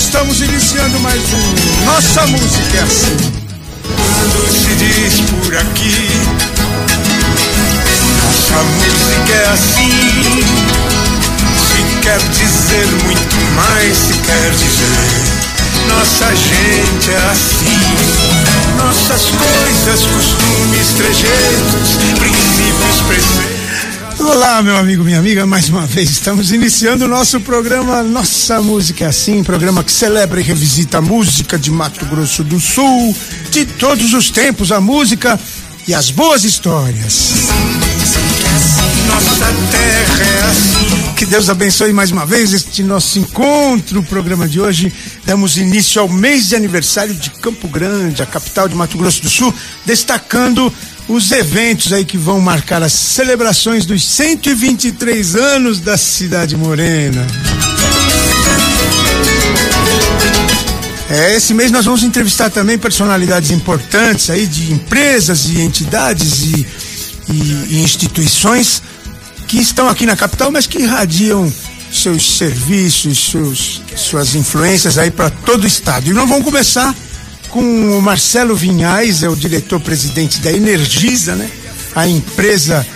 Estamos iniciando mais um Nossa Música é assim. Quando se diz por aqui, nossa música é assim. Se quer dizer muito mais, se quer dizer, nossa gente é assim. Nossas coisas, costumes, trejeitos, princípios, preceitos. Olá, meu amigo, minha amiga, mais uma vez estamos iniciando o nosso programa Nossa Música é Assim, programa que celebra e revisita a música de Mato Grosso do Sul, de todos os tempos, a música e as boas histórias. Nossa terra é assim. Que Deus abençoe mais uma vez este nosso encontro. O programa de hoje damos início ao mês de aniversário de Campo Grande, a capital de Mato Grosso do Sul, destacando os eventos aí que vão marcar as celebrações dos 123 anos da cidade morena. É, esse mês nós vamos entrevistar também personalidades importantes aí de empresas e entidades e, e, e instituições que estão aqui na capital, mas que irradiam seus serviços, seus, suas influências aí para todo o estado. E nós vamos começar com o Marcelo Vinhais, é o diretor-presidente da Energisa, né? A empresa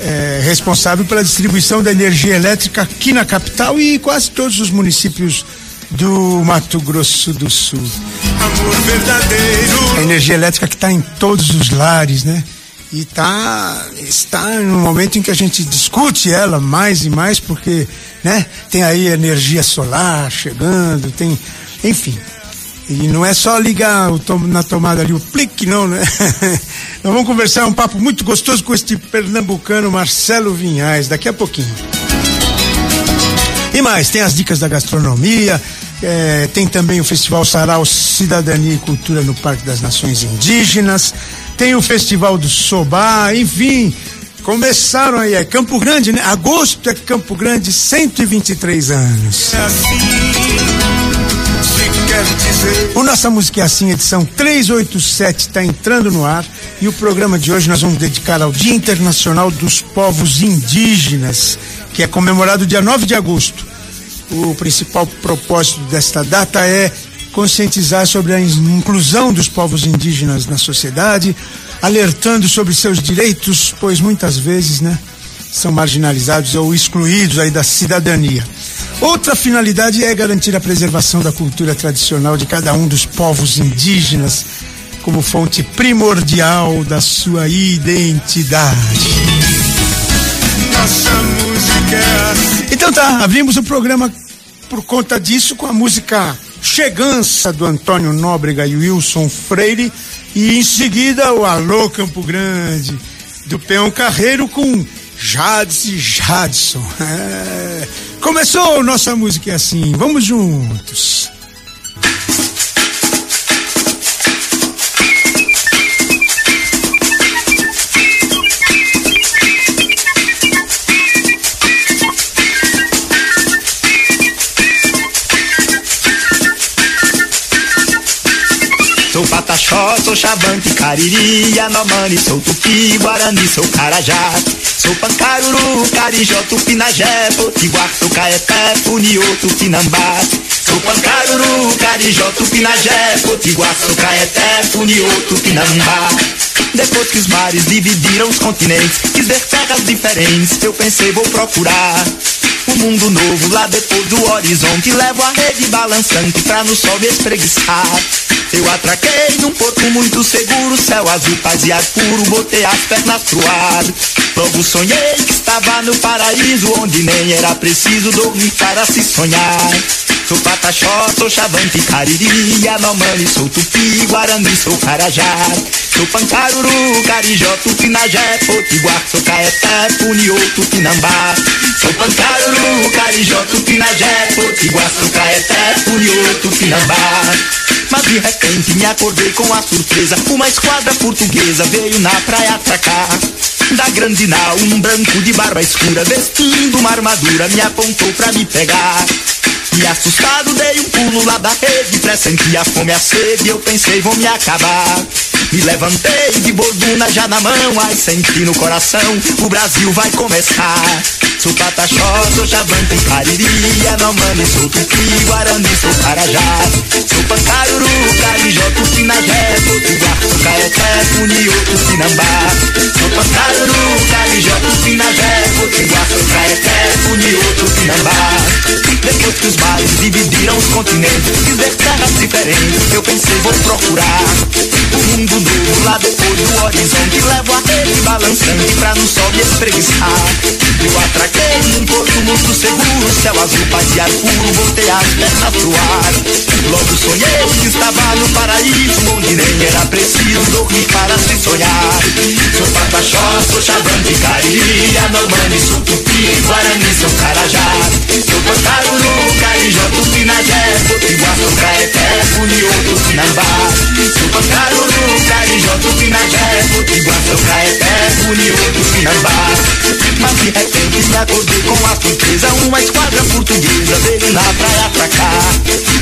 é, responsável pela distribuição da energia elétrica aqui na capital e quase todos os municípios do Mato Grosso do Sul. Amor verdadeiro. A energia elétrica que está em todos os lares, né? E tá, está no momento em que a gente discute ela mais e mais, porque né, tem aí energia solar chegando, tem. Enfim. E não é só ligar tom, na tomada ali o plique, não, né? Nós vamos conversar um papo muito gostoso com este pernambucano Marcelo Vinhais, daqui a pouquinho. E mais, tem as dicas da gastronomia, é, tem também o Festival Sarau Cidadania e Cultura no Parque das Nações Indígenas, tem o Festival do Sobá, enfim, começaram aí, é Campo Grande, né? Agosto é Campo Grande, 123 anos. É assim. Se quer dizer. O Nossa Música é Assim, edição 387, está entrando no ar e o programa de hoje nós vamos dedicar ao Dia Internacional dos Povos Indígenas, que é comemorado dia 9 de agosto. O principal propósito desta data é conscientizar sobre a inclusão dos povos indígenas na sociedade, alertando sobre seus direitos, pois muitas vezes, né, são marginalizados ou excluídos aí da cidadania. Outra finalidade é garantir a preservação da cultura tradicional de cada um dos povos indígenas como fonte primordial da sua identidade. Nossa música é assim. Então tá, abrimos o programa por conta disso com a música Chegança do Antônio Nóbrega e Wilson Freire e em seguida o Alô Campo Grande do Peão Carreiro com Jades e Jadson. É. Começou nossa música assim, vamos juntos. Pataxó, sou Xavante, Cariri, Yanomami, sou Tupi, Guarani, sou Carajá. Sou Pancaruru, Carijó, Tupinagé, Potiguar, sou Caeté, Funiô, Tupinambá. Sou Pancaruru, Carijó, Tupinagé, Potiguar, sou Caeté, Funiô, Tupinambá. Depois que os mares dividiram os continentes, quis ver terras diferentes, eu pensei vou procurar um mundo novo lá depois do horizonte. Levo a rede balançante pra no sol me espreguiçar. Eu atraquei num porto muito seguro, céu azul, paz e ar puro, botei as pernas pro ar. Logo sonhei que estava no paraíso, onde nem era preciso dormir para se sonhar. Sou pataxó, sou chavante, cariri, anomani, sou tupi, guarani, sou carajá. Sou pancaruru, carijó, tupinajé, potiguar, sou caeté, puniô, tupinambá. Sou pancaruru, carijó, tupinajé, potiguar, sou caeté, puniô, tupinambá. Mas de repente me acordei com a surpresa Uma esquadra portuguesa veio na praia atracar Da grande nau, um branco de barba escura Vestindo uma armadura, me apontou pra me pegar e assustado dei um pulo lá da rede Pressenti a fome a sede Eu pensei vou me acabar. Me levantei de borduna já na mão Ai senti no coração O Brasil vai começar. Sou pataxó, sou chavante, cariri Anomami, sou tupi, guarani, sou carajá Sou pancaruru, carijó, tupinajé Potiguar, sou caeté, puniô, tupinambá Sou pancaruru, carijó, tupinajé Potiguar, sou caeté, puniô, tupinambá dividiram os continentes Dizer terras diferentes, eu pensei vou procurar O mundo lá depois do horizonte Levo a rede balançante pra no sol me espreguiçar. Eu atraquei num porto muito seguro Céu azul, paz e ar puro, voltei as pernas pro ar Logo sonhei que estava no paraíso Onde nem era preciso dormir para se sonhar. Sou pataxó, sou chavante, cariri Anomani, sou tupi, guarani, sou carajá. Sou pancaruru, carijó, tupinajé Potiguar, sou caeté, puniô, tupinambá Sou pancaruru, carijó, tupinajé Potiguar, sou caeté, puniô, tupinambá Mas de repente me acordei com a surpresa Uma esquadra portuguesa veio na praia atracar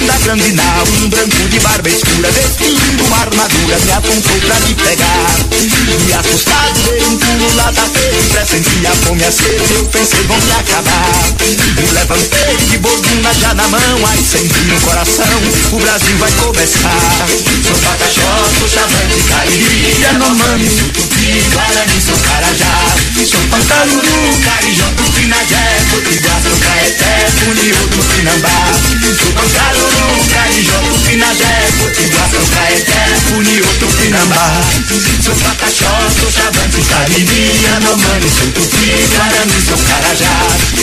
Da grande nau, um branco de barba escura Vestindo uma armadura me apontou pra me pegar. E assustado dei um pulo lá da rede Pressenti a fome a sede, eu pensei vão me acabar. Me levantei de borduna já na mão Ai senti no coração, o Brasil vai começar. Sou pataxó, sou chavante, cariri Yanomami, sou tupi, guarani, sou carajá Sou pancaruru, carijó, tupinajé Potiguar, sou caeté, puniú, tupinambá Sou pancaruru, carijó, tupinajé Potiguar, sou caeté, puniú, tupinambá Sou pataxó, sou chavante, cariri Yanomami, sou tupi, guarani, sou carajá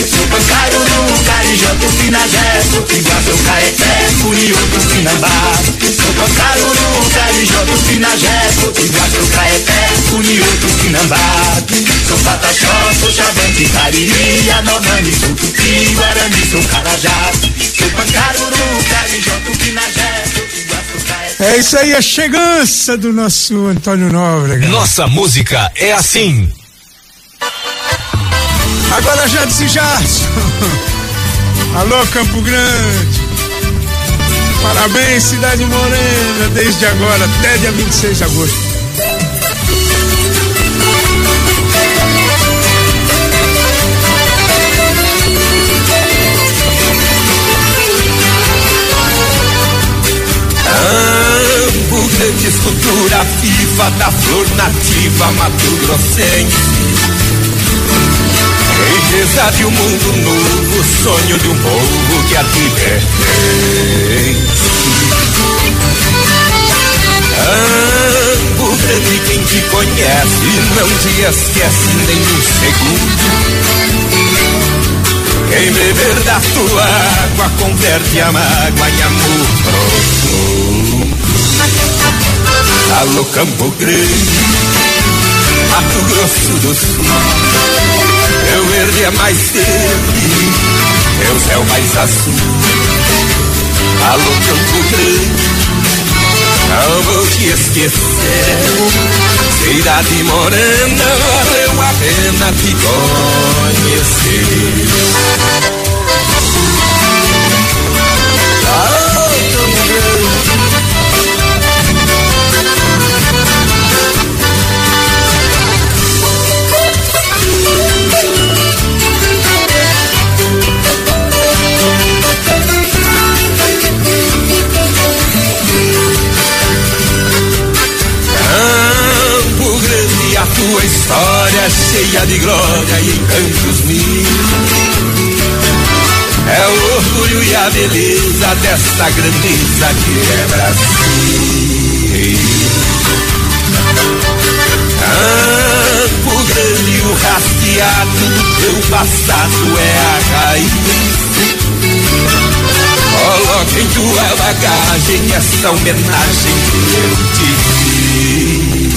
Sou pancaruru, carijó, tupinajé Potiguar, sou caeté, puniú, tupinambá Sou pancaruru, carijó, tupinajé Potiguar, sou caeté, puniú, tupinambá Sou pataxó, sou chavante, cariri sou tupi, guarani, sou carajá Sou pancaruru, carijó, sou caeté É isso aí, a chegança do nosso Antônio Nóbrega. Nossa música é assim. Agora já disse Jarson. Alô, Campo Grande. Parabéns, Cidade Morena, desde agora até dia 26 de agosto. Grande, escultura viva da flor nativa Mato Grossense. Riqueza de um mundo novo, sonho de um povo que aqui pertence. Campo Grande, quem te conhece não te esquece nem um segundo. Quem beber da tua água converte a mágoa em amor profundo. Alô Campo Grande, Mato Grosso do Sul. Meu verde é mais verde, meu céu mais azul. Alô Campo Grande, não vou te esquecer. Cidade morena, valeu a pena te conhecer. História cheia de glória e encantos mil. É o orgulho e a beleza desta grandeza que é Brasil. Campo Grande, o rastreado do teu passado é a raiz. tua bagagem, essa homenagem que eu te fiz.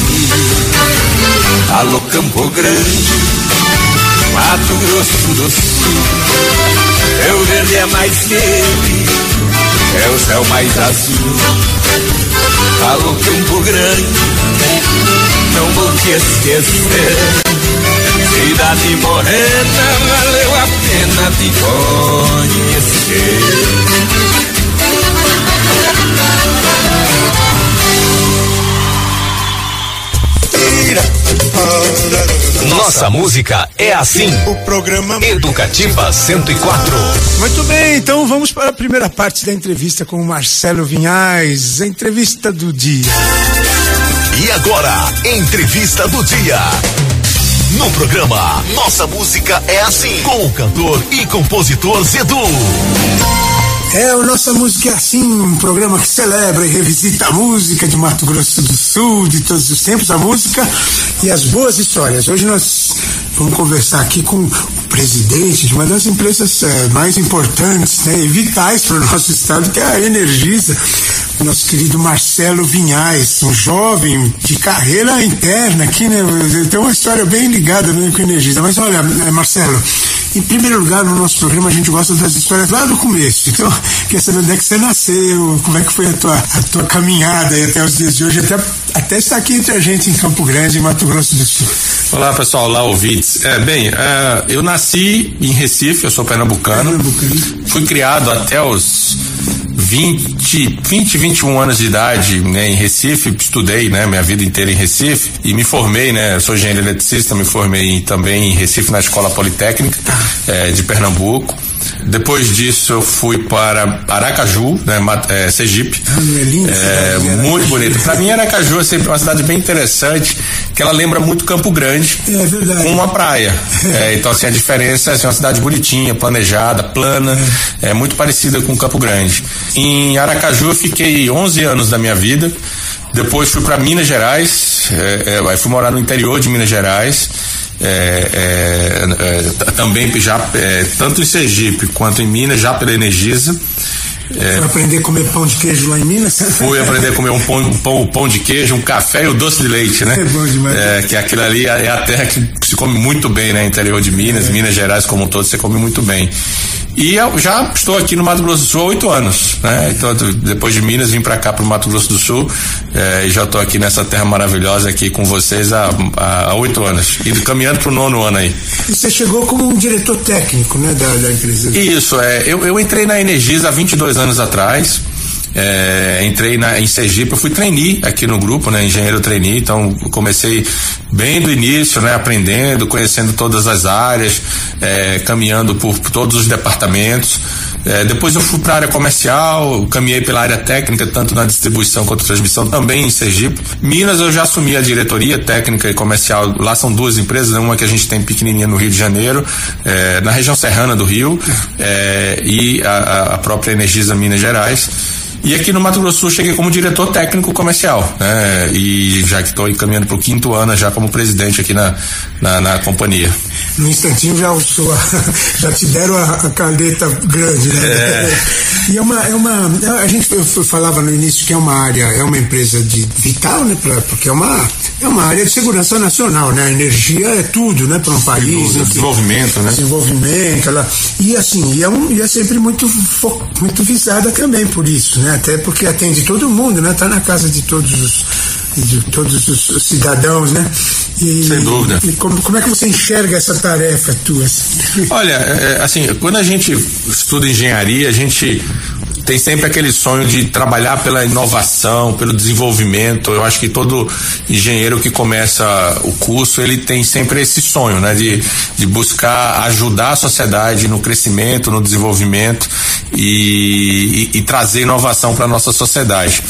Alô Campo Grande, Mato Grosso do Sul, Rio Verde é mais verde, é o céu mais azul. Alô Campo Grande, não vou te esquecer. Cidade morena, valeu a pena te conhecer. Nossa música é assim. O programa Educativa 104. Muito bem, então vamos para a primeira parte da entrevista com o Marcelo Vinhais, entrevista do dia. E agora, entrevista do dia. No programa Nossa Música é Assim, com o cantor e compositor Zedu. É, o Nossa Música é Assim, um programa que celebra e revisita a música de Mato Grosso do Sul, de todos os tempos, a música e as boas histórias. Hoje nós vamos conversar aqui com o presidente de uma das empresas eh, mais importantes né, e vitais para o nosso estado, que é a Energisa, o nosso querido Marcelo Vinhais, um jovem de carreira interna aqui, né? Tem uma história bem ligada né, com a Energisa. Mas olha, eh, Marcelo, em primeiro lugar, no nosso programa, a gente gosta das histórias lá do começo. Então, quer saber onde é que você nasceu, como é que foi a tua, a tua caminhada aí até os dias de hoje, até, até estar aqui entre a gente em Campo Grande, em Mato Grosso do Sul. Olá pessoal, olá ouvintes. É, bem, é, eu nasci em Recife, eu sou pernambucano. Pernambucano. Fui criado até os 20, 20, 21 anos de idade né, em Recife, estudei né, minha vida inteira em Recife e me formei, né? Sou engenheiro eletricista, me formei também em Recife na Escola Politécnica é, de Pernambuco. Depois disso eu fui para Aracaju, né, é, Sergipe. Ah, é lindo É, muito bonito. Para mim Aracaju é sempre uma cidade bem interessante, que ela lembra muito Campo Grande É verdade. com uma praia. É, então, assim, a diferença é assim, uma cidade bonitinha, planejada, plana, é muito parecida com Campo Grande. Em Aracaju eu fiquei 11 anos da minha vida. Depois fui para Minas Gerais, é, é, aí fui morar no interior de Minas Gerais. É, é, é, t- também já é, tanto em Sergipe quanto em Minas já pela Energisa Foi aprender a comer pão de queijo lá em Minas? fui aprender a comer um pão, um pão, um pão de queijo, um café e o doce de leite, né? É bom demais. É, que aquilo ali é a terra que se come muito bem, né? Interior de Minas, Minas Gerais como um todo, você come muito bem. E eu já estou aqui no Mato Grosso do Sul há oito anos, né? Então, depois de Minas, vim para cá, para o Mato Grosso do Sul, é, e já estou aqui nessa terra maravilhosa aqui com vocês há oito anos. E caminhando para o nono ano aí. E você chegou como um diretor técnico, né, da, da empresa. Isso, é. Eu, eu entrei na Energisa há 22 anos atrás. É, entrei na, em Sergipe, eu fui trainee aqui no grupo, né? Engenheiro trainee, então comecei bem do início, né? Aprendendo, conhecendo todas as áreas, é, caminhando por, por todos os departamentos. É, depois eu fui para a área comercial, caminhei pela área técnica, tanto na distribuição quanto transmissão, também em Sergipe. Minas eu já assumi a diretoria técnica e comercial. Lá são duas empresas, né? uma que a gente tem pequenininha no Rio de Janeiro, é, na região serrana do Rio, é, e a- a própria Energisa Minas Gerais. E aqui no Mato Grosso Sul cheguei como diretor técnico comercial, né? E já que estou caminhando para o quinto ano já como presidente aqui na, na, na companhia. No instantinho já, o sua, já te deram a, a caneta grande, né? E é uma, é uma. A gente falava no início que é uma área, é uma empresa de vital, né? Pra, porque é uma, é uma área de segurança nacional, né? A energia é tudo, né? Para um país. desenvolvimento, né? Desenvolvimento, ela, e assim, e é, um, e é sempre muito, muito visada também por isso, né? Até porque atende todo mundo, né? Tá na casa de todos os de todos os cidadãos, né? E, Sem dúvida. E como, como é que você enxerga essa tarefa tua? Olha, é, assim, quando a gente estuda engenharia, a gente tem sempre aquele sonho de trabalhar pela inovação, pelo desenvolvimento. Eu acho que todo engenheiro que começa o curso, ele tem sempre esse sonho, né, de, de buscar ajudar a sociedade no crescimento, no desenvolvimento e, e- e trazer inovação para a nossa sociedade.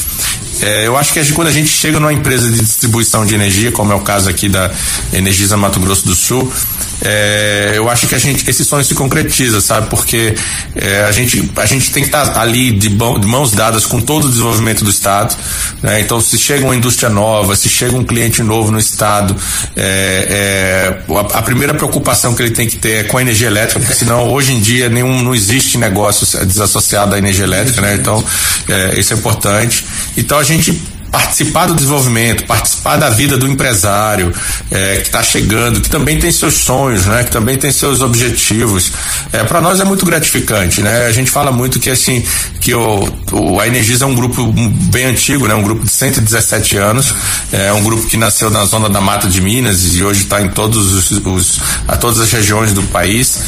É, eu acho que quando a gente chega numa empresa de distribuição de energia, como é o caso aqui da Energisa Mato Grosso do Sul, é, eu acho que a gente, esse sonho se concretiza, sabe? Porque é, a, gente, a gente tem que estar tá ali de, bom, de, mãos dadas com todo o desenvolvimento do Estado. Né? Então, se chega uma indústria nova, se chega um cliente novo no Estado, é, é a, a, primeira preocupação que ele tem que ter é com a energia elétrica, porque senão hoje em dia nenhum, não existe negócio desassociado à energia elétrica, né? Então, é, isso é importante. Então, a gente participar do desenvolvimento, participar da vida do empresário é, que está chegando, que também tem seus sonhos, né? Que também tem seus objetivos. É, para nós é muito gratificante, né? A gente fala muito que assim que o, o a Energisa é um grupo bem antigo, né? Um grupo de 117 anos, é um grupo que nasceu na zona da Mata de Minas e hoje está em todos os, os a todas as regiões do país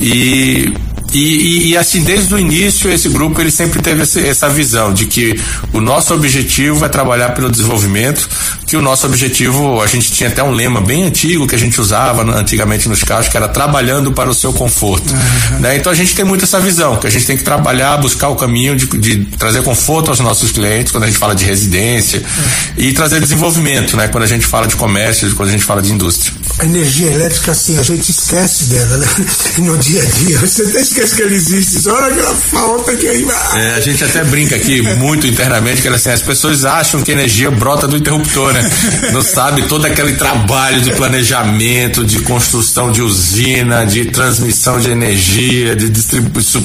e e, e, e, assim, desde o início, esse grupo ele sempre teve essa visão de que o nosso objetivo é trabalhar pelo desenvolvimento, que o nosso objetivo, a gente tinha até um lema bem antigo que a gente usava antigamente nos carros, que era trabalhando para o seu conforto. Uhum. Né? Então a gente tem muito essa visão, que a gente tem que trabalhar, buscar o caminho de, de trazer conforto aos nossos clientes, quando a gente fala de residência, uhum. e trazer desenvolvimento, né? Quando a gente fala de comércio, quando a gente fala de indústria. A energia elétrica, assim, a gente esquece dela, né? No dia a dia. Você até esquece que ela existe, só hora que ela falta que aí vai. É, a gente até brinca aqui muito internamente que assim, as pessoas acham que energia brota do interruptor, né? Não sabe todo aquele trabalho de planejamento, de construção de usina, de transmissão de energia, de distribuição,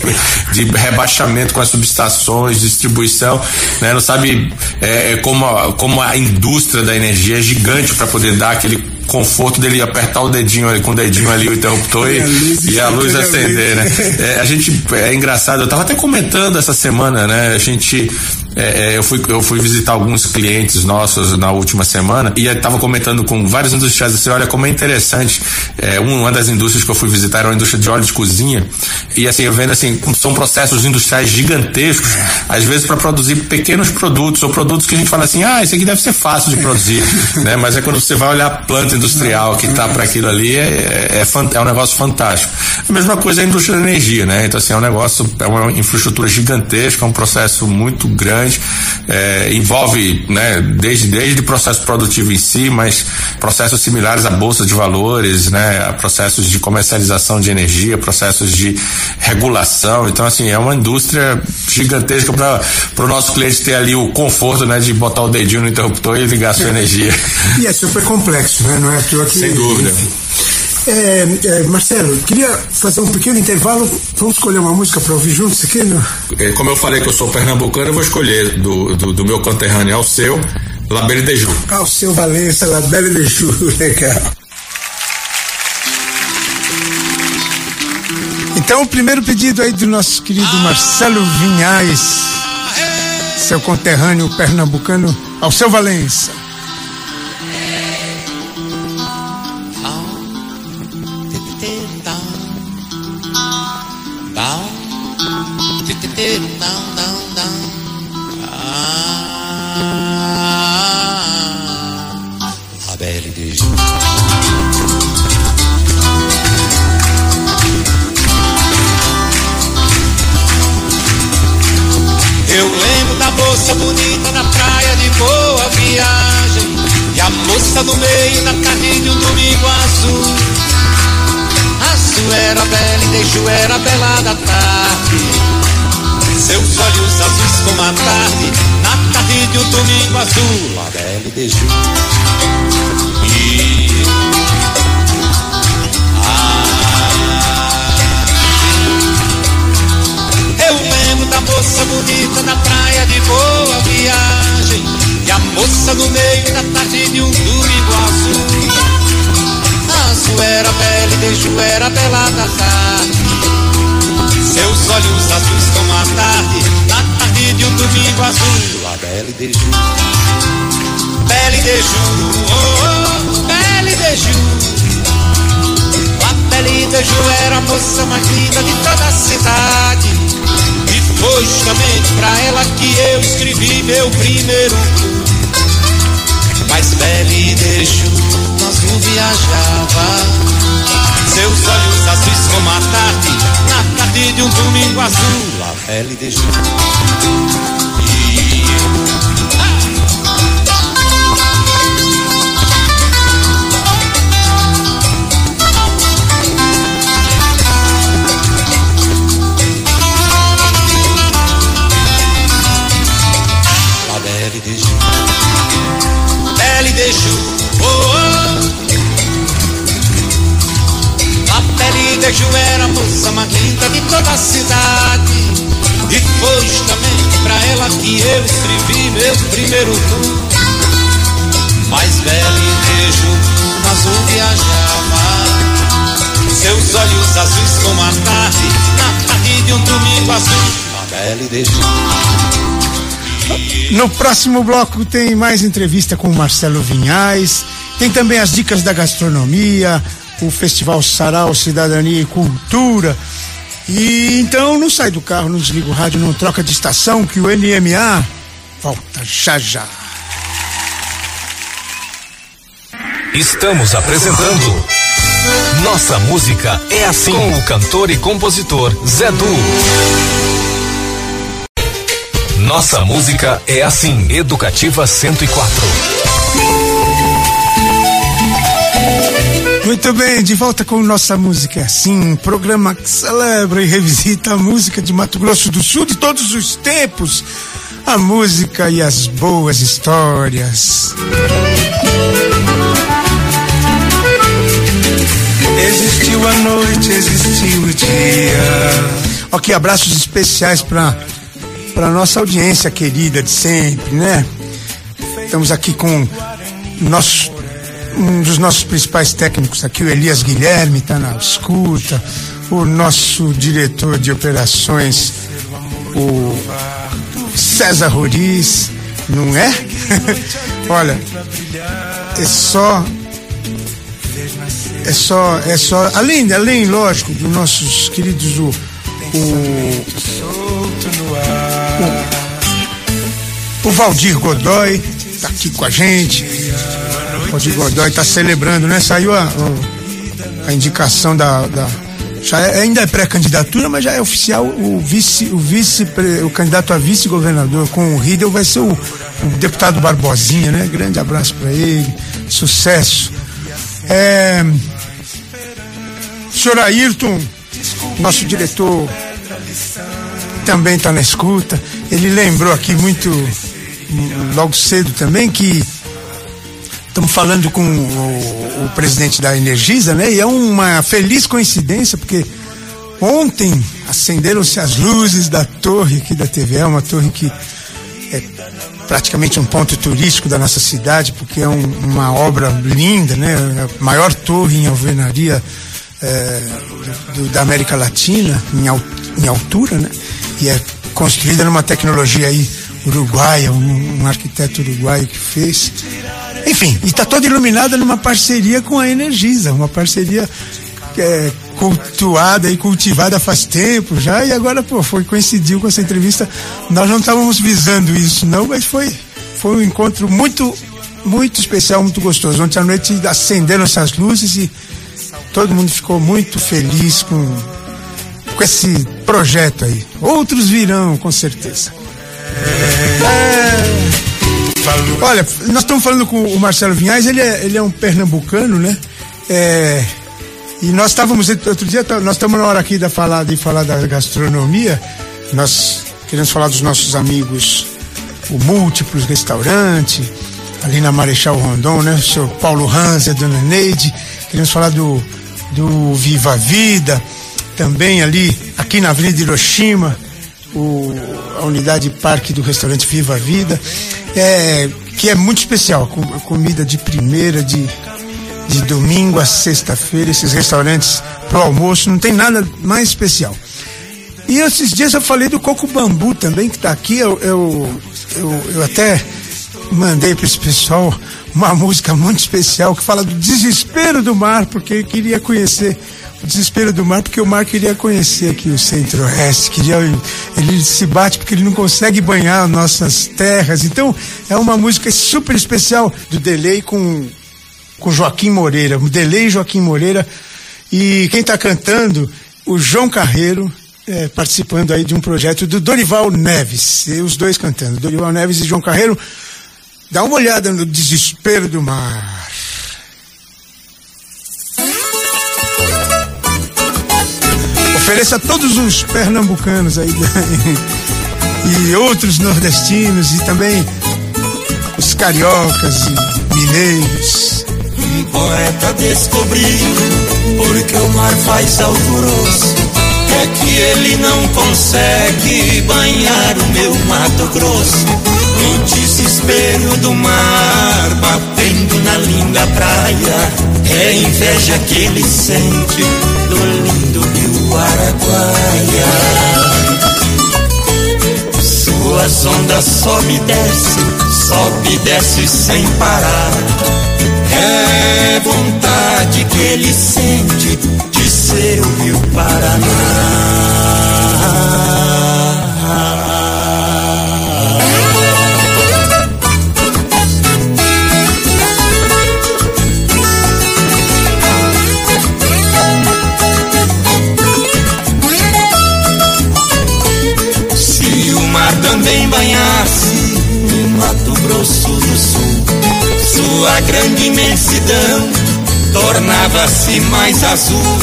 de rebaixamento com as subestações, distribuição, né? Não sabe é, é como, a, como a indústria da energia é gigante para poder dar aquele conforto dele apertar o dedinho ali, com o dedinho ali, o interruptor e, e a luz, e a luz acender, né? É, a gente, é engraçado, eu tava até comentando essa semana, né? A gente é, é, eu, fui, eu fui visitar alguns clientes nossos na última semana e estava comentando com vários industriais assim, olha como é interessante. É, uma das indústrias que eu fui visitar era uma indústria de óleo de cozinha e assim, eu vendo assim, são processos industriais gigantescos, às vezes para produzir pequenos produtos ou produtos que a gente fala assim, ah, isso aqui deve ser fácil de produzir, né? Mas é quando você vai olhar a planta industrial que está para aquilo ali, é, é, é, um negócio fantástico. A mesma coisa é a indústria da energia, né? Então assim, é um negócio, é uma infraestrutura gigantesca, é um processo muito grande grande, é, envolve né, desde, desde o processo produtivo em si, mas processos similares à bolsa de valores, né, a processos de comercialização de energia, processos de regulação. Então, assim, é uma indústria gigantesca para o nosso cliente ter ali o conforto né, de botar o dedinho no interruptor e ligar a sua energia. E é super complexo, né? Não é Sem dúvida. É, é, Marcelo, queria fazer um pequeno intervalo. Vamos escolher uma música para ouvir juntos aqui? No... É, como eu falei que eu sou pernambucano, eu vou escolher do, do, do meu conterrâneo ao seu, La Belle de Ju. Ao seu Valença, La Belle de Ju, legal. Então, o primeiro pedido aí do nosso querido Marcelo Vinhais, seu conterrâneo pernambucano, ao seu Valença. Moça bonita na praia de boa viagem E a moça no meio da tarde de um domingo azul. Azul era bela e deixou era bela da tarde Seus olhos azuis como a tarde Na tarde de um domingo azul. A bela e deixou E da moça bonita na praia de boa viagem E a moça no meio da tarde de um domingo azul. Azul era bela e beijo era bela da tarde Seus olhos azuis como a tarde Na tarde de um domingo azul. A bela e beijo Bela e beijo, oh, oh, bela e beijo A bela e beijo era a moça mais linda de toda a cidade. Foi justamente pra ela que eu escrevi meu primeiro Mas velho e deixo, nós não viajava. Seus olhos como a tarde Na tarde de um domingo azul. A velha e colégio era moça maguinda de toda a cidade. E foi justamente pra ela que eu escrevi meu primeiro tu. Mais belinejo mas azul viajava. Seus olhos azuis como a tarde, na tarde de um domingo azul. Mabelle beijo. No próximo bloco tem mais entrevista com o Marcelo Vinhais, tem também as dicas da gastronomia, o Festival Sarau Cidadania e Cultura. E então não sai do carro, não desliga o rádio, não troca de estação, que o NMA volta já já. Estamos apresentando Nossa Música é Assim com o cantor e compositor Zé Du. Nossa Música é Assim, Educativa 104. Muito bem, de volta com Nossa Música é Assim, um programa que celebra e revisita a música de Mato Grosso do Sul de todos os tempos, a música e as boas histórias. Existiu a noite, existiu o dia. Ok, abraços especiais para para nossa audiência querida de sempre, né? Estamos aqui com nosso um dos nossos principais técnicos aqui, o Elias Guilherme, está na escuta, o nosso diretor de operações, o César Roriz, não é? Olha, é só é só é só além além lógico dos nossos queridos o o, o, Valdir Godoy tá aqui com a gente o Valdir Godoy tá celebrando né saiu a, a indicação da, da já é, ainda é pré-candidatura, mas já é oficial o vice, o vice, o candidato a vice-governador com o Riedel vai ser o, o deputado Barbosinha, né? Grande abraço para ele, sucesso. É, senhor Ayrton, nosso diretor, também está na escuta. Ele lembrou aqui muito logo cedo também que estamos falando com o, o, presidente da Energisa, né? E é uma feliz coincidência, porque ontem acenderam-se as luzes da torre aqui da TVE, uma torre que é praticamente um ponto turístico da nossa cidade, porque é um, uma obra linda, né? A maior torre em alvenaria é, do, da América Latina, em, em, altura, né? E é construída numa tecnologia aí uruguaia, um, um arquiteto uruguaio que fez. Enfim, e está toda iluminada numa parceria com a Energisa, uma parceria é, cultuada e cultivada faz tempo já, e agora, pô, foi, coincidiu com essa entrevista. Nós não estávamos visando isso, não, mas foi, foi um encontro muito, muito especial, muito gostoso. Ontem à noite acenderam essas luzes e todo mundo ficou muito feliz com, com esse projeto aí. Outros virão, com certeza. É... Olha, nós estamos falando com o Marcelo Vinhais, ele é, ele é um pernambucano, né? É, e nós estávamos, outro dia, tá, nós estamos na hora aqui de falar, de falar da gastronomia, nós queremos falar dos nossos amigos, o Múltiplos Restaurante, ali na Marechal Rondon, né? O senhor Paulo Hans a dona Neide, queremos falar do, do Viva Vida, também ali, aqui na Avenida Hiroshima, o, a unidade parque do restaurante Viva Vida, é, que é muito especial, com, comida de primeira, de, de domingo a sexta-feira, esses restaurantes pro almoço, não tem nada mais especial. E esses dias eu falei do Coco Bambu também, que está aqui, eu, eu, eu, eu até mandei para esse pessoal uma música muito especial que fala do desespero do mar, porque eu queria conhecer desespero do mar, porque o mar queria conhecer aqui o centro-oeste, queria, ele se bate porque ele não consegue banhar nossas terras. Então, é uma música super especial do Delay com, com Joaquim Moreira, Delay Joaquim Moreira. E quem está cantando, o João Carreiro, é, participando aí de um projeto do Dorival Neves, e os dois cantando, Dorival Neves e João Carreiro. Dá uma olhada no desespero do mar. Ofereça a todos os pernambucanos aí e outros nordestinos e também os cariocas e mineiros. Um poeta descobriu porque o mar faz alvoroço É que ele não consegue banhar o meu Mato Grosso. No desespero do mar, batendo na linda praia. É inveja que ele sente do lindo rio Araguaia. Suas ondas sobe e desce, sobe e desce sem parar. É vontade que ele sente de ser o rio Paraná. Sua grande imensidão tornava-se mais azul.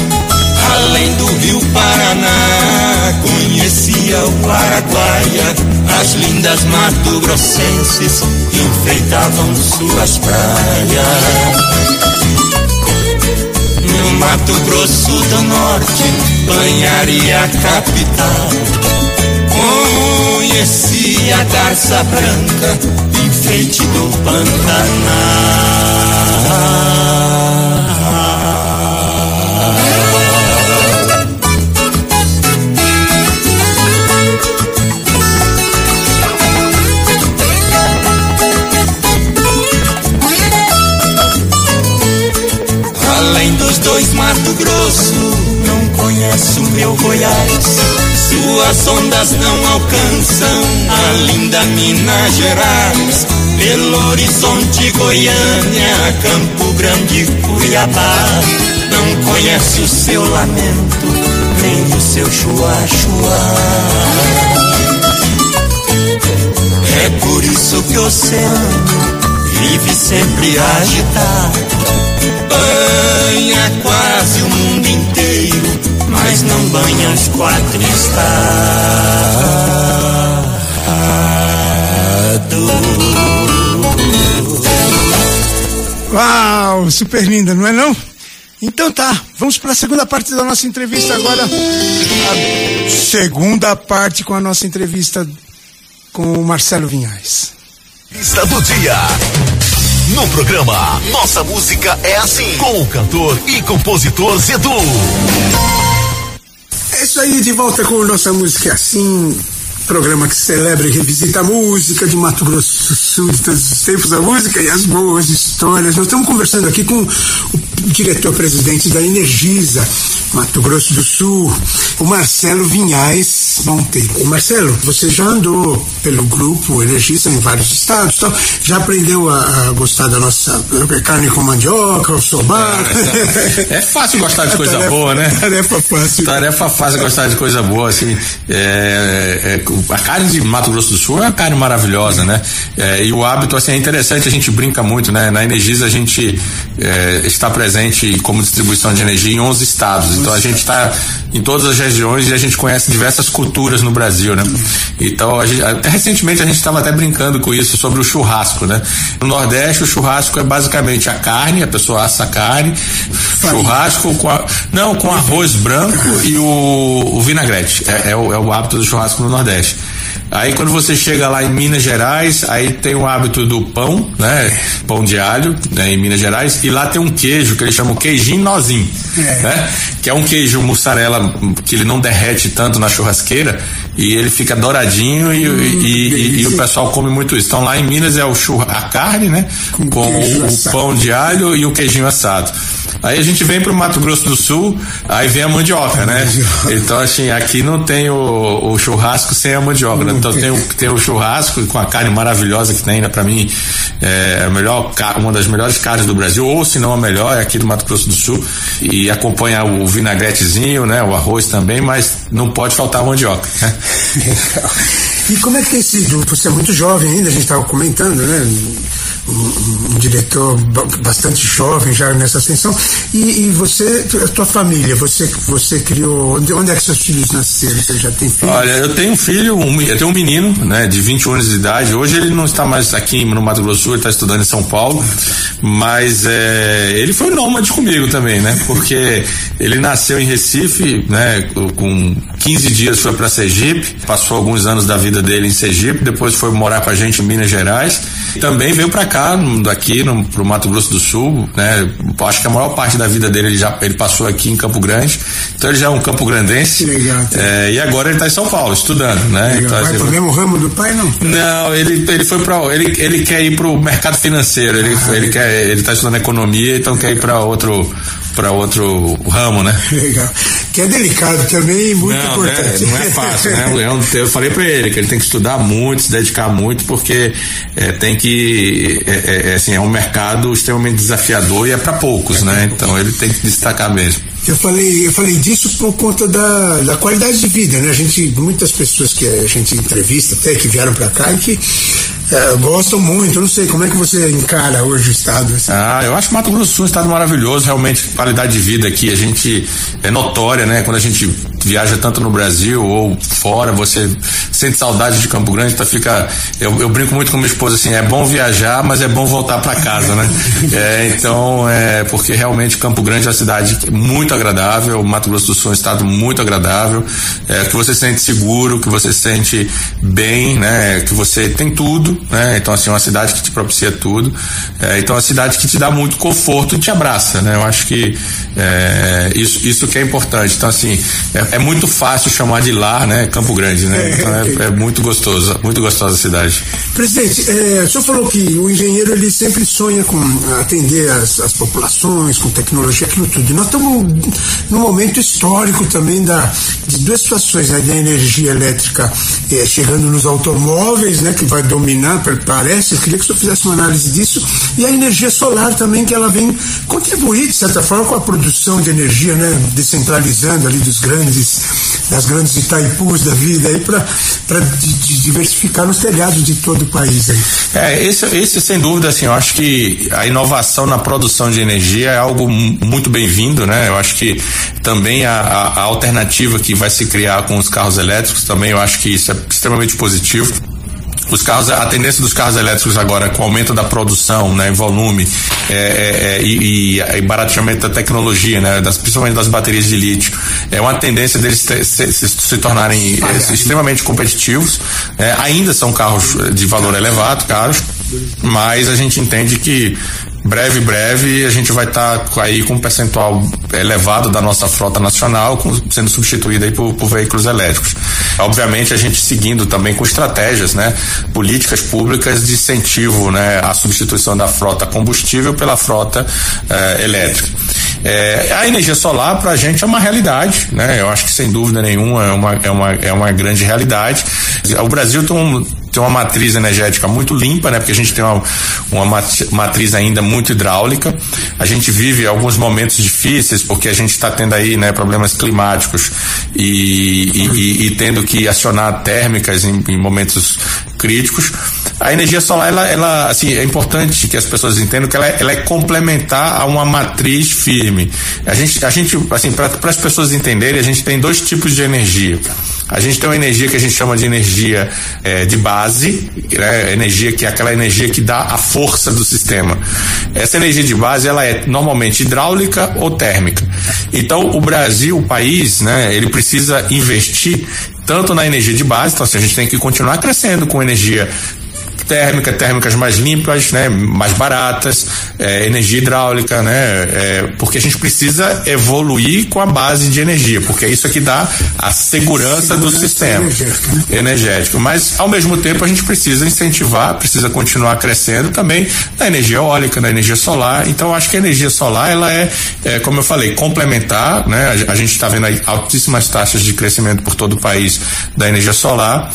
Além do rio Paraná, conhecia o Araguaia, as lindas mato-grossenses enfeitavam suas praias. No Mato Grosso do Norte, banharia a capital. Conheci a garça branca, enfeite do Pantanal. Além dos dois Mato Grosso, não conheço meu Goiás. Suas ondas não alcançam a linda Minas Gerais. Belo Horizonte, Goiânia, Campo Grande, Cuiabá. Não conhece o seu lamento, nem o seu chua-chua. É por isso que o oceano vive sempre agitado. Banha quase o mundo inteiro, mas não banha os quatro estados. Uau, super linda, não é não? Então tá, vamos para a segunda parte da nossa entrevista agora. A segunda parte com a nossa entrevista com o Marcelo Vinhais. Lista do dia. No programa Nossa Música é Assim, com o cantor e compositor Zedu. É isso aí, de volta com Nossa Música é Assim, programa que celebra e revisita a música de Mato Grosso do Sul, de todos os tempos, a música e as boas histórias. Nós estamos conversando aqui com o diretor-presidente da Energisa, Mato Grosso do Sul, o Marcelo Vinhais Monteiro. O Marcelo, você já andou pelo grupo Energisa em vários estados, então, já aprendeu a, a gostar da nossa carne com mandioca, o sobar. É, é fácil gostar de coisa tarefa, boa, né? Tarefa fácil. Tarefa fácil gostar de coisa boa, assim. É, é, a carne de Mato Grosso do Sul é uma carne maravilhosa, né? É, e o hábito, assim, é interessante, a gente brinca muito, né? Na Energisa a gente é, está presente como distribuição de energia em 11 estados. Então a gente está em todas as regiões e a gente conhece diversas culturas no Brasil, né? Então, a gente, até recentemente a gente estava até brincando com isso sobre o churrasco, né? No Nordeste, o churrasco é basicamente a carne, a pessoa assa a carne, churrasco com a, não, com arroz branco e o, o vinagrete. É, é, o, é o hábito do churrasco no Nordeste. Aí quando você chega lá em Minas Gerais, aí tem o hábito do pão, né? Pão de alho, né? Em Minas Gerais, e lá tem um queijo que eles chamam queijinho nozinho, É. né? Que é um queijo mussarela que ele não derrete tanto na churrasqueira e ele fica douradinho e, e- e- e o pessoal come muito isso. Então lá em Minas é o churra, a carne, né? Com, queijo o, o pão de alho e o queijinho assado. Aí a gente vem pro Mato Grosso do Sul, aí vem a mandioca, né? Então, assim, aqui não tem o, o churrasco sem a mandioca, né? Então tem o, tem o churrasco com a carne maravilhosa que tem, né? Pra mim, é a melhor, uma das melhores carnes do Brasil, ou se não a melhor, é aqui do Mato Grosso do Sul. E acompanha o vinagretezinho, né? O arroz também, mas não pode faltar a mandioca, né? E como é que tem sido? Você é muito jovem ainda, a gente estava comentando, né? Um, diretor bastante jovem já nessa ascensão. E, e você, a tua família, você, você criou. Onde, onde é que seus filhos nasceram? Você já tem filhos? Olha, eu tenho um filho, um, eu tenho um menino, né, de 21 anos de idade. Hoje ele não está mais aqui no Mato Grosso, ele está estudando em São Paulo. Mas é, ele foi nômade comigo também, né? Porque ele nasceu em Recife, né? Com 15 dias foi para Sergipe, passou alguns anos da vida dele em Sergipe, depois foi morar com a gente em Minas Gerais. Também veio para cá, daqui no, pro Mato Grosso do Sul, né? Acho que a maior parte da vida dele ele já ele passou aqui em Campo Grande. Então ele já é um campo grandense. Legal. É, e agora ele está em São Paulo estudando, né? Legal. Então, Vai assim, pro mesmo ramo do pai, não? não, ele, ele foi para ele, ele quer ir para o mercado financeiro. Ele, Ah, ele quer ele está estudando economia, então quer ir para outro para outro ramo, né? Legal. Que é delicado também e muito Não, né, importante. não é fácil, né? Eu, eu falei para ele que ele tem que estudar muito, se dedicar muito, porque é, tem que. É, é, assim, é um mercado extremamente desafiador e é para poucos, né? Então ele tem que destacar mesmo. Eu falei, eu falei disso por conta da, da qualidade de vida, né? A gente, muitas pessoas que a gente entrevista até que vieram para cá e que eh, gostam muito. Eu não sei como é que você encara hoje o estado. assim? Ah, eu acho que Mato Grosso do Sul é um estado maravilhoso, realmente qualidade de vida aqui, a gente é notória, né? Quando a gente viaja tanto no Brasil ou fora, você sente saudade de Campo Grande, então fica. Eu, eu brinco muito com minha esposa assim, é bom viajar, mas é bom voltar para casa, né? É, então, é porque realmente Campo Grande é uma cidade muito agradável, o Mato Grosso do Sul é um estado muito agradável, é, que você se sente seguro, que você se sente bem, né? Que você tem tudo, né? Então, assim, é uma cidade que te propicia tudo. É, então, é uma cidade que te dá muito conforto e te abraça, né? Eu acho que é, isso, isso que é importante. Então, assim, é, é muito fácil chamar de lar, né? Campo Grande, né? Então, é, é muito gostoso, muito gostosa a cidade. Presidente, eh, o senhor falou que o engenheiro ele sempre sonha com atender as, as populações, com tecnologia, aquilo tudo. Nós estamos num momento histórico também da, de duas situações, né? Da energia elétrica eh, chegando nos automóveis, né? Que vai dominar, pa- parece. Eu queria que o senhor fizesse uma análise disso. E a energia solar também, que ela vem contribuir, de certa forma, com a produção de energia, né? Descentralizando ali dos grandes, das grandes Itaipus da vida aí para diversificar nos telhados de todo o país aí. É, esse, esse sem dúvida, assim, eu acho que a inovação na produção de energia é algo mu- muito bem-vindo, né? Eu acho que também a, a, a alternativa que vai se criar com os carros elétricos também, eu acho que isso é extremamente positivo. Os carros, a tendência dos carros elétricos agora, com o aumento da produção, né, em volume, é, é, é, e, e, barateamento da tecnologia, né, das, principalmente das baterias de lítio, é uma tendência deles te- se, se, se tornarem é, extremamente competitivos. né. ainda são carros de valor elevado, caros, mas a gente entende que breve, breve, a gente vai estar aí com um percentual elevado da nossa frota nacional com- sendo substituída aí por, por veículos elétricos. Obviamente, a gente seguindo também com estratégias, né? Políticas públicas de incentivo, né? À substituição da frota combustível pela frota eh, elétrica. Eh, a energia solar para a gente é uma realidade, né? Eu acho que sem dúvida nenhuma é uma, é uma, é uma grande realidade. O Brasil tem um, tem uma matriz energética muito limpa, né? Porque a gente tem uma, uma mat- matriz ainda muito hidráulica. A gente vive alguns momentos difíceis porque a gente está tendo aí, né, problemas climáticos e, e, e- e tendo que acionar térmicas em, em momentos críticos. A energia solar, ela, ela, assim, é importante que as pessoas entendam que ela, é- ela é complementar a uma matriz firme. A gente, a gente assim, para as pessoas entenderem, a gente tem dois tipos de energia. A gente tem uma energia que a gente chama de energia eh, de base, né? energia que é aquela energia que dá a força do sistema. Essa energia de base ela é normalmente hidráulica ou térmica. Então o Brasil, o país, né, ele precisa investir tanto na energia de base, então assim, a gente tem que continuar crescendo com energia térmica, térmicas mais limpas, né, mais baratas, é, energia hidráulica, né, é, porque a gente precisa evoluir com a base de energia, porque é isso que dá a segurança do sistema energética, né? energético. Mas ao mesmo tempo a gente precisa incentivar, precisa continuar crescendo também na energia eólica, na energia solar. Então acho que a energia solar ela é, é, como eu falei, complementar, né? A, a gente está vendo aí altíssimas taxas de crescimento por todo o país da energia solar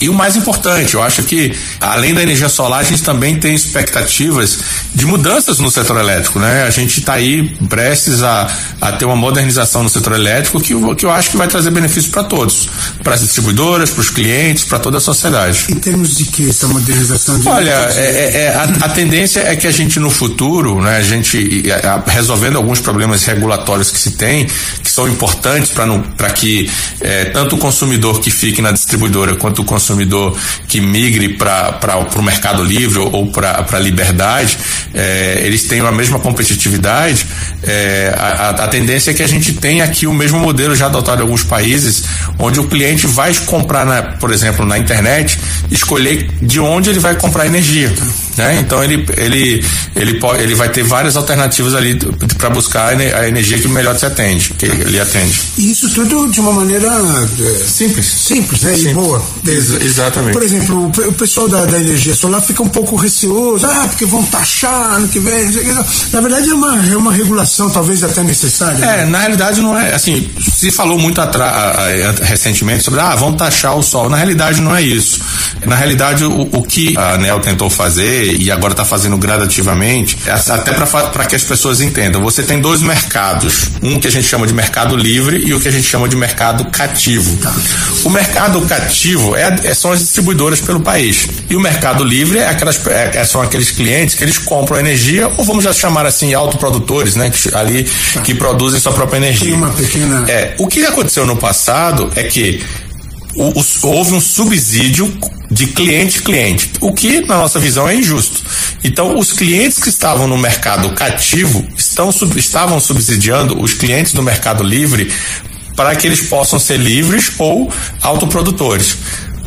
E o mais importante, eu acho que além da energia solar, a gente também tem expectativas de mudanças no setor elétrico, né? A gente está aí prestes a, a ter uma modernização no setor elétrico que, que eu acho que vai trazer benefícios para todos, para as distribuidoras, para os clientes, para toda a sociedade. Em termos de que essa modernização? De Olha, é, é, é, a, a, tendência é que a gente no futuro, né, a gente resolvendo alguns problemas regulatórios que se tem, que são importantes para que é, tanto o consumidor que fique na distribuidora quanto o consumidor que migre para o mercado livre ou para a liberdade, é, eles tenham a mesma competitividade, é, a, a, tendência é que a gente tenha aqui o mesmo modelo já adotado em alguns países, onde o cliente vai comprar, na, por exemplo, na internet, escolher de onde ele vai comprar energia. Né? Então ele, ele, ele, pode, ele vai ter várias alternativas ali para buscar a energia que melhor se atende, que ele atende. E isso tudo de uma maneira é, simples, simples, né? Simples. E boa. Ex exatamente. Por exemplo, o, pessoal da, da, energia solar fica um pouco receoso, ah, porque vão taxar ano que vem. Na verdade é uma, é uma regulação talvez até necessária. É, né? na realidade não é, assim, se falou muito recentemente sobre, ah, vão taxar o sol. Na realidade não é isso. Na realidade o, o que a ANEL tentou fazer e agora está fazendo gradativamente, é até para que as pessoas entendam. Você tem dois mercados, um que a gente chama de mercado livre e o que a gente chama de mercado cativo. O mercado cativo é, é são as distribuidoras pelo país e o mercado livre é aquelas, é, é, são aqueles clientes que eles compram energia ou vamos já chamar assim autoprodutores, né, que, ali que produzem sua própria energia. Tem uma pequena. É, o que aconteceu no passado é que o, o, houve um subsídio de cliente-cliente, o que, na nossa visão, é injusto. Então, os clientes que estavam no mercado cativo estão, estavam subsidiando os clientes do mercado livre para que eles possam ser livres ou autoprodutores.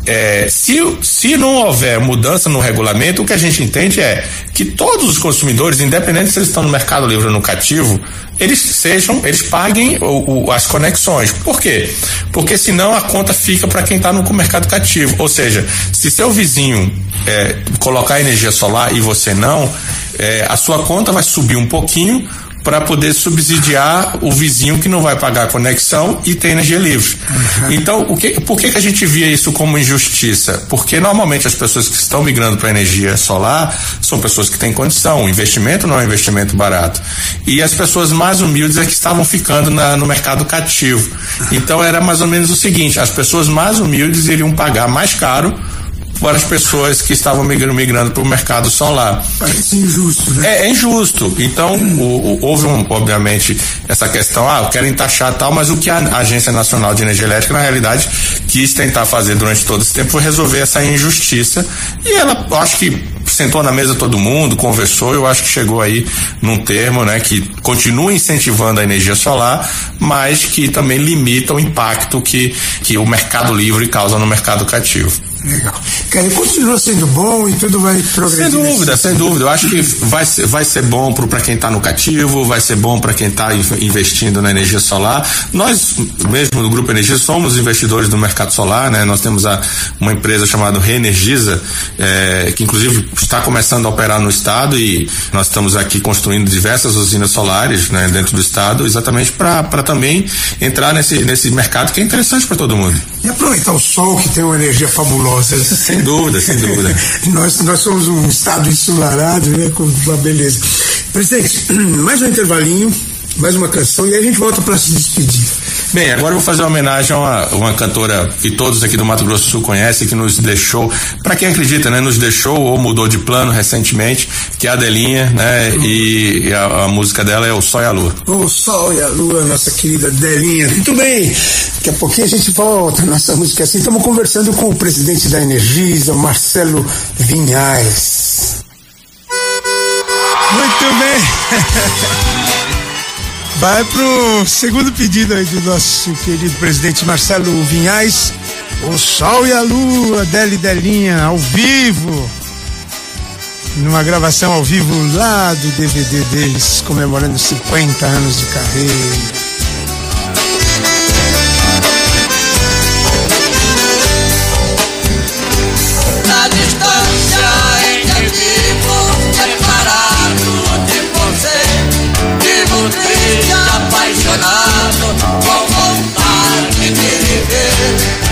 É, se, se não houver mudança no regulamento, o que a gente entende é que todos os consumidores, independente se eles estão no mercado livre ou no cativo, eles sejam, eles paguem o, o, as conexões. Por quê? Porque senão a conta fica para quem está no mercado cativo. Ou seja, se seu vizinho é, colocar energia solar e você não, é, a sua conta vai subir um pouquinho para poder subsidiar o vizinho que não vai pagar a conexão e tem energia livre. Uhum. Então, o que, por que, que a gente via isso como injustiça? Porque normalmente as pessoas que estão migrando para energia solar são pessoas que têm condição, o investimento não é um investimento barato. E as pessoas mais humildes é que estavam ficando na, no mercado cativo. Então era mais ou menos o seguinte: as pessoas mais humildes iriam pagar mais caro para as pessoas que estavam migrando, migrando para o mercado solar. Parece injusto, né? É, é injusto. Então, o, o, houve, um, obviamente, essa questão, ah, querem taxar tal, mas o que a Agência Nacional de Energia Elétrica, na realidade, quis tentar fazer durante todo esse tempo foi resolver essa injustiça. E ela, acho que sentou na mesa todo mundo, conversou, eu acho que chegou aí num termo, né, que continua incentivando a energia solar, mas que também limita o impacto que, que o mercado livre causa no mercado cativo. Legal. Cara, continua sendo bom e tudo vai progredir. Sem dúvida, sem dúvida. Eu acho que vai ser, vai ser bom para quem está no cativo, vai ser bom para quem está investindo na energia solar. Nós, mesmo do Grupo Energia, somos investidores do mercado solar, né? Nós temos a, uma empresa chamada Reenergiza, é, que inclusive está começando a operar no estado e nós estamos aqui construindo diversas usinas solares né, dentro do estado, exatamente para também entrar nesse, nesse mercado que é interessante para todo mundo. E aproveitar o sol que tem uma energia fabulosa sem dúvida, sem dúvida. nós, nós somos um estado ensolarado, né? Com uma beleza. Presidente, mais um intervalinho, mais uma canção e aí a gente volta para se despedir. Bem, agora eu vou fazer uma homenagem a uma, uma, cantora que todos aqui do Mato Grosso do Sul conhecem, que nos deixou, para quem acredita, né, nos deixou ou mudou de plano recentemente, que é a Adelinha, né, e, a, a, música dela é O Sol e a Lua. O Sol e a Lua, nossa querida Adelinha. Muito bem, daqui a pouquinho a gente volta nossa música assim. Estamos conversando com o presidente da Energisa, Marcelo Vinhais. Muito bem. Vai pro segundo pedido aí do nosso querido presidente Marcelo Vinhais. O Sol e a Lua, Deli Delinha, ao vivo. Numa gravação ao vivo lá do DVD deles, comemorando 50 anos de carreira. Com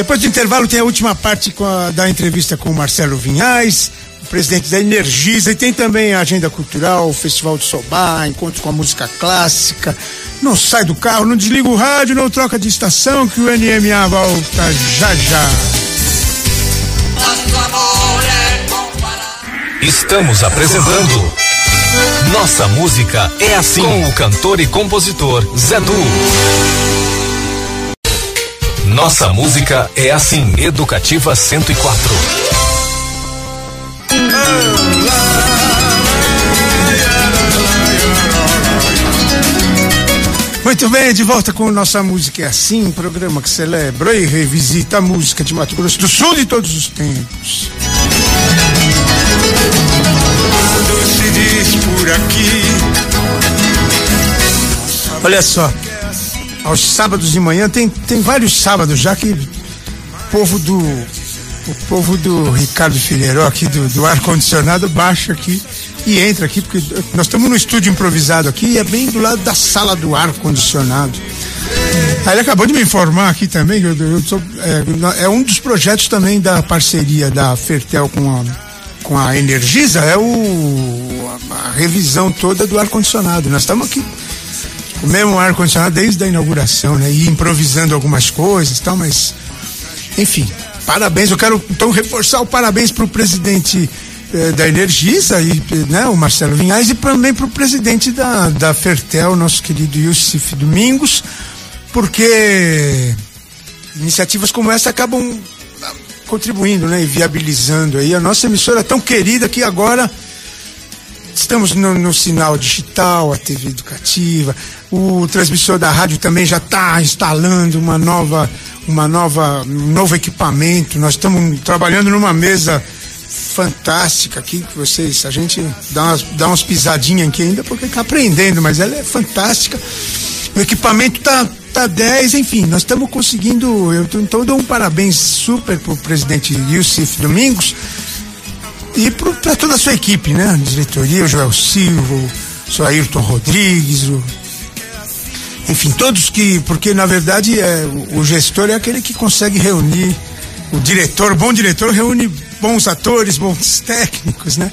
depois do intervalo tem a última parte a- da entrevista com o Marcelo Vinhais, o presidente da Energisa, e tem também a agenda cultural, o Festival do Sobá, encontro com a música clássica. Não sai do carro, não desliga o rádio, não troca de estação, que o NMA volta já já. Estamos apresentando Nossa Música é Assim com o cantor e compositor Zé Du. Nossa Música é Assim, Educativa 104. Muito bem, de volta com Nossa Música é Assim, um programa que celebra e revisita a música de Mato Grosso do Sul de todos os tempos. Quando se diz por aqui, Olha só, aos sábados de manhã, tem, tem vários sábados já que o povo do. O povo do Ricardo Filheiro aqui do, do ar-condicionado baixa aqui e entra aqui, porque nós estamos no estúdio improvisado aqui e é bem do lado da sala do ar-condicionado. Aí ele acabou de me informar aqui também, eu, eu sou, é, é um dos projetos também da parceria da Fertel com a, com a Energisa, é o, a, a revisão toda do ar-condicionado. Nós estamos aqui o mesmo ar-condicionado desde a inauguração, né? E improvisando algumas coisas e tal, mas. Enfim, parabéns. Eu quero então reforçar o parabéns para o presidente eh, da Energisa, e, né, o Marcelo Vinhais, e também para o presidente da, da Fertel, nosso querido Yusuf Domingos, porque iniciativas como essa acabam ah, contribuindo, né, e viabilizando aí a nossa emissora tão querida que agora Estamos no, no sinal digital, a TV educativa, o transmissor da rádio também já está instalando uma nova, uma nova, um novo equipamento. Nós estamos trabalhando numa mesa fantástica aqui que vocês, a gente dá umas, dá umas pisadinhas aqui ainda porque está aprendendo, mas ela é fantástica. O equipamento tá tá 10, enfim, nós estamos conseguindo. Eu, então eu dou um parabéns super pro presidente Yusuf Domingos e para toda a sua equipe, né? Diretoria, o Joel Silva, o seu Ayrton Rodrigues, o... enfim, todos que. Porque na verdade é, o, gestor é aquele que consegue reunir. O diretor, bom diretor, reúne bons atores, bons técnicos, né?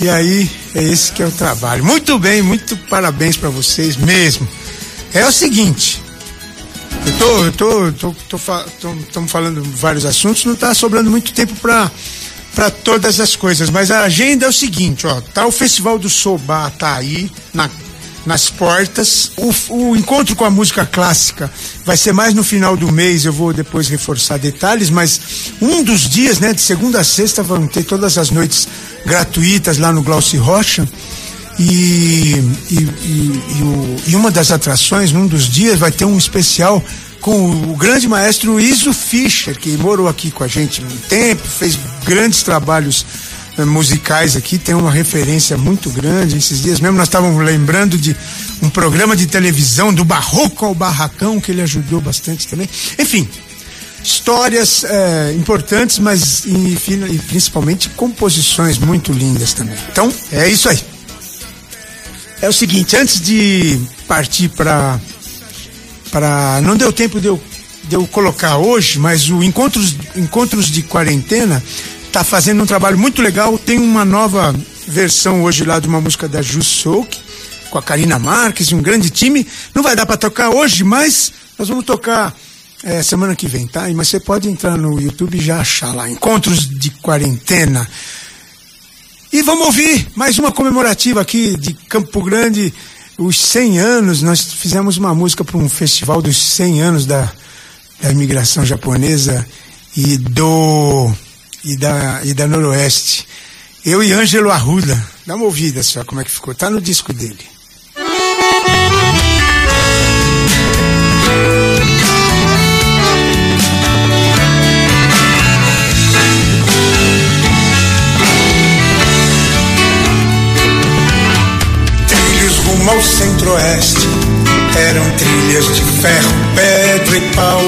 E aí é esse que é o trabalho. Muito bem, muito parabéns para vocês mesmo. É o seguinte, eu tô, eu tô, tô, tô, fa- tô- tamo falando vários assuntos, não tá sobrando muito tempo para para todas as coisas, mas a agenda é o seguinte, ó, tá o Festival do Sobá tá aí na nas portas. O, o encontro com a música clássica vai ser mais no final do mês, eu vou depois reforçar detalhes, mas um dos dias, né, de segunda a sexta, vão ter todas as noites gratuitas lá no Glauci Rocha. E, e, e, e o- e uma das atrações, num dos dias, vai ter um especial com o, grande maestro Iso Fischer, que morou aqui com a gente um tempo, fez grandes trabalhos eh, musicais aqui, tem uma referência muito grande. Esses dias mesmo nós estávamos lembrando de um programa de televisão do Barroco ao Barracão, que ele ajudou bastante também. Enfim, histórias eh, importantes, mas e, e principalmente composições muito lindas também. Então, é isso aí. É o seguinte, antes de partir para para não deu tempo de eu, de eu colocar hoje, mas o encontros encontros de quarentena tá fazendo um trabalho muito legal. Tem uma nova versão hoje lá de uma música da Ju Souk com a Karina Marques, um grande time. Não vai dar para tocar hoje, mas nós vamos tocar é, semana que vem, tá? Mas você pode entrar no YouTube e já achar lá. Encontros de quarentena. E vamos ouvir mais uma comemorativa aqui de Campo Grande, os 100 anos. Nós fizemos uma música para um festival dos 100 anos da, da imigração japonesa e do e da, e da Noroeste. Eu e Ângelo Arruda. Dá uma ouvida só como é que ficou. Tá no disco dele. Ao centro-oeste eram trilhas de ferro, pedra e pau,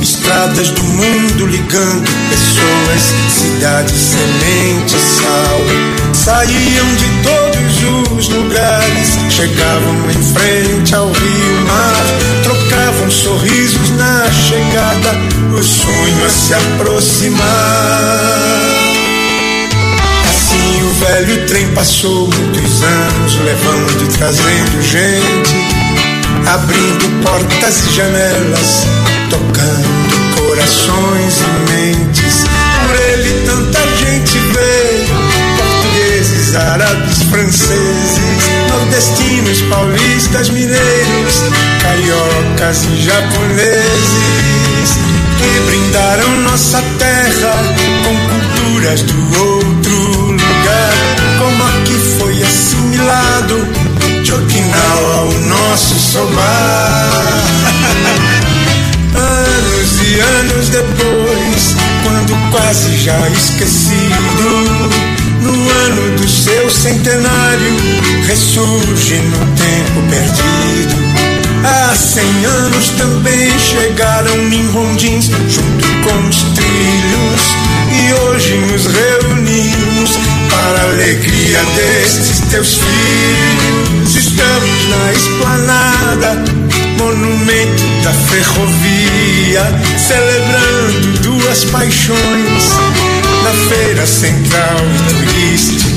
estradas do mundo ligando pessoas, cidades, semente, sal. Saíam de todos os lugares, chegavam em frente ao rio mar, trocavam sorrisos na chegada, o sonho a se aproximar. Assim o velho trem passou muitos anos, levando e trazendo gente, abrindo portas e janelas, tocando corações e mentes. Por ele tanta gente veio, portugueses, árabes, franceses, nordestinos, paulistas, mineiros, cariocas e japoneses, que brindaram nossa terra com culturas do outro ao nosso sobar. anos e anos depois, quando quase já esquecido, no ano do seu centenário, ressurge no tempo perdido. Há cem anos também chegaram Minhondins junto com os trilhos e hoje nos reunimos para a alegria destes teus filhos. Estamos na esplanada, monumento da ferrovia, celebrando duas paixões na feira central turística.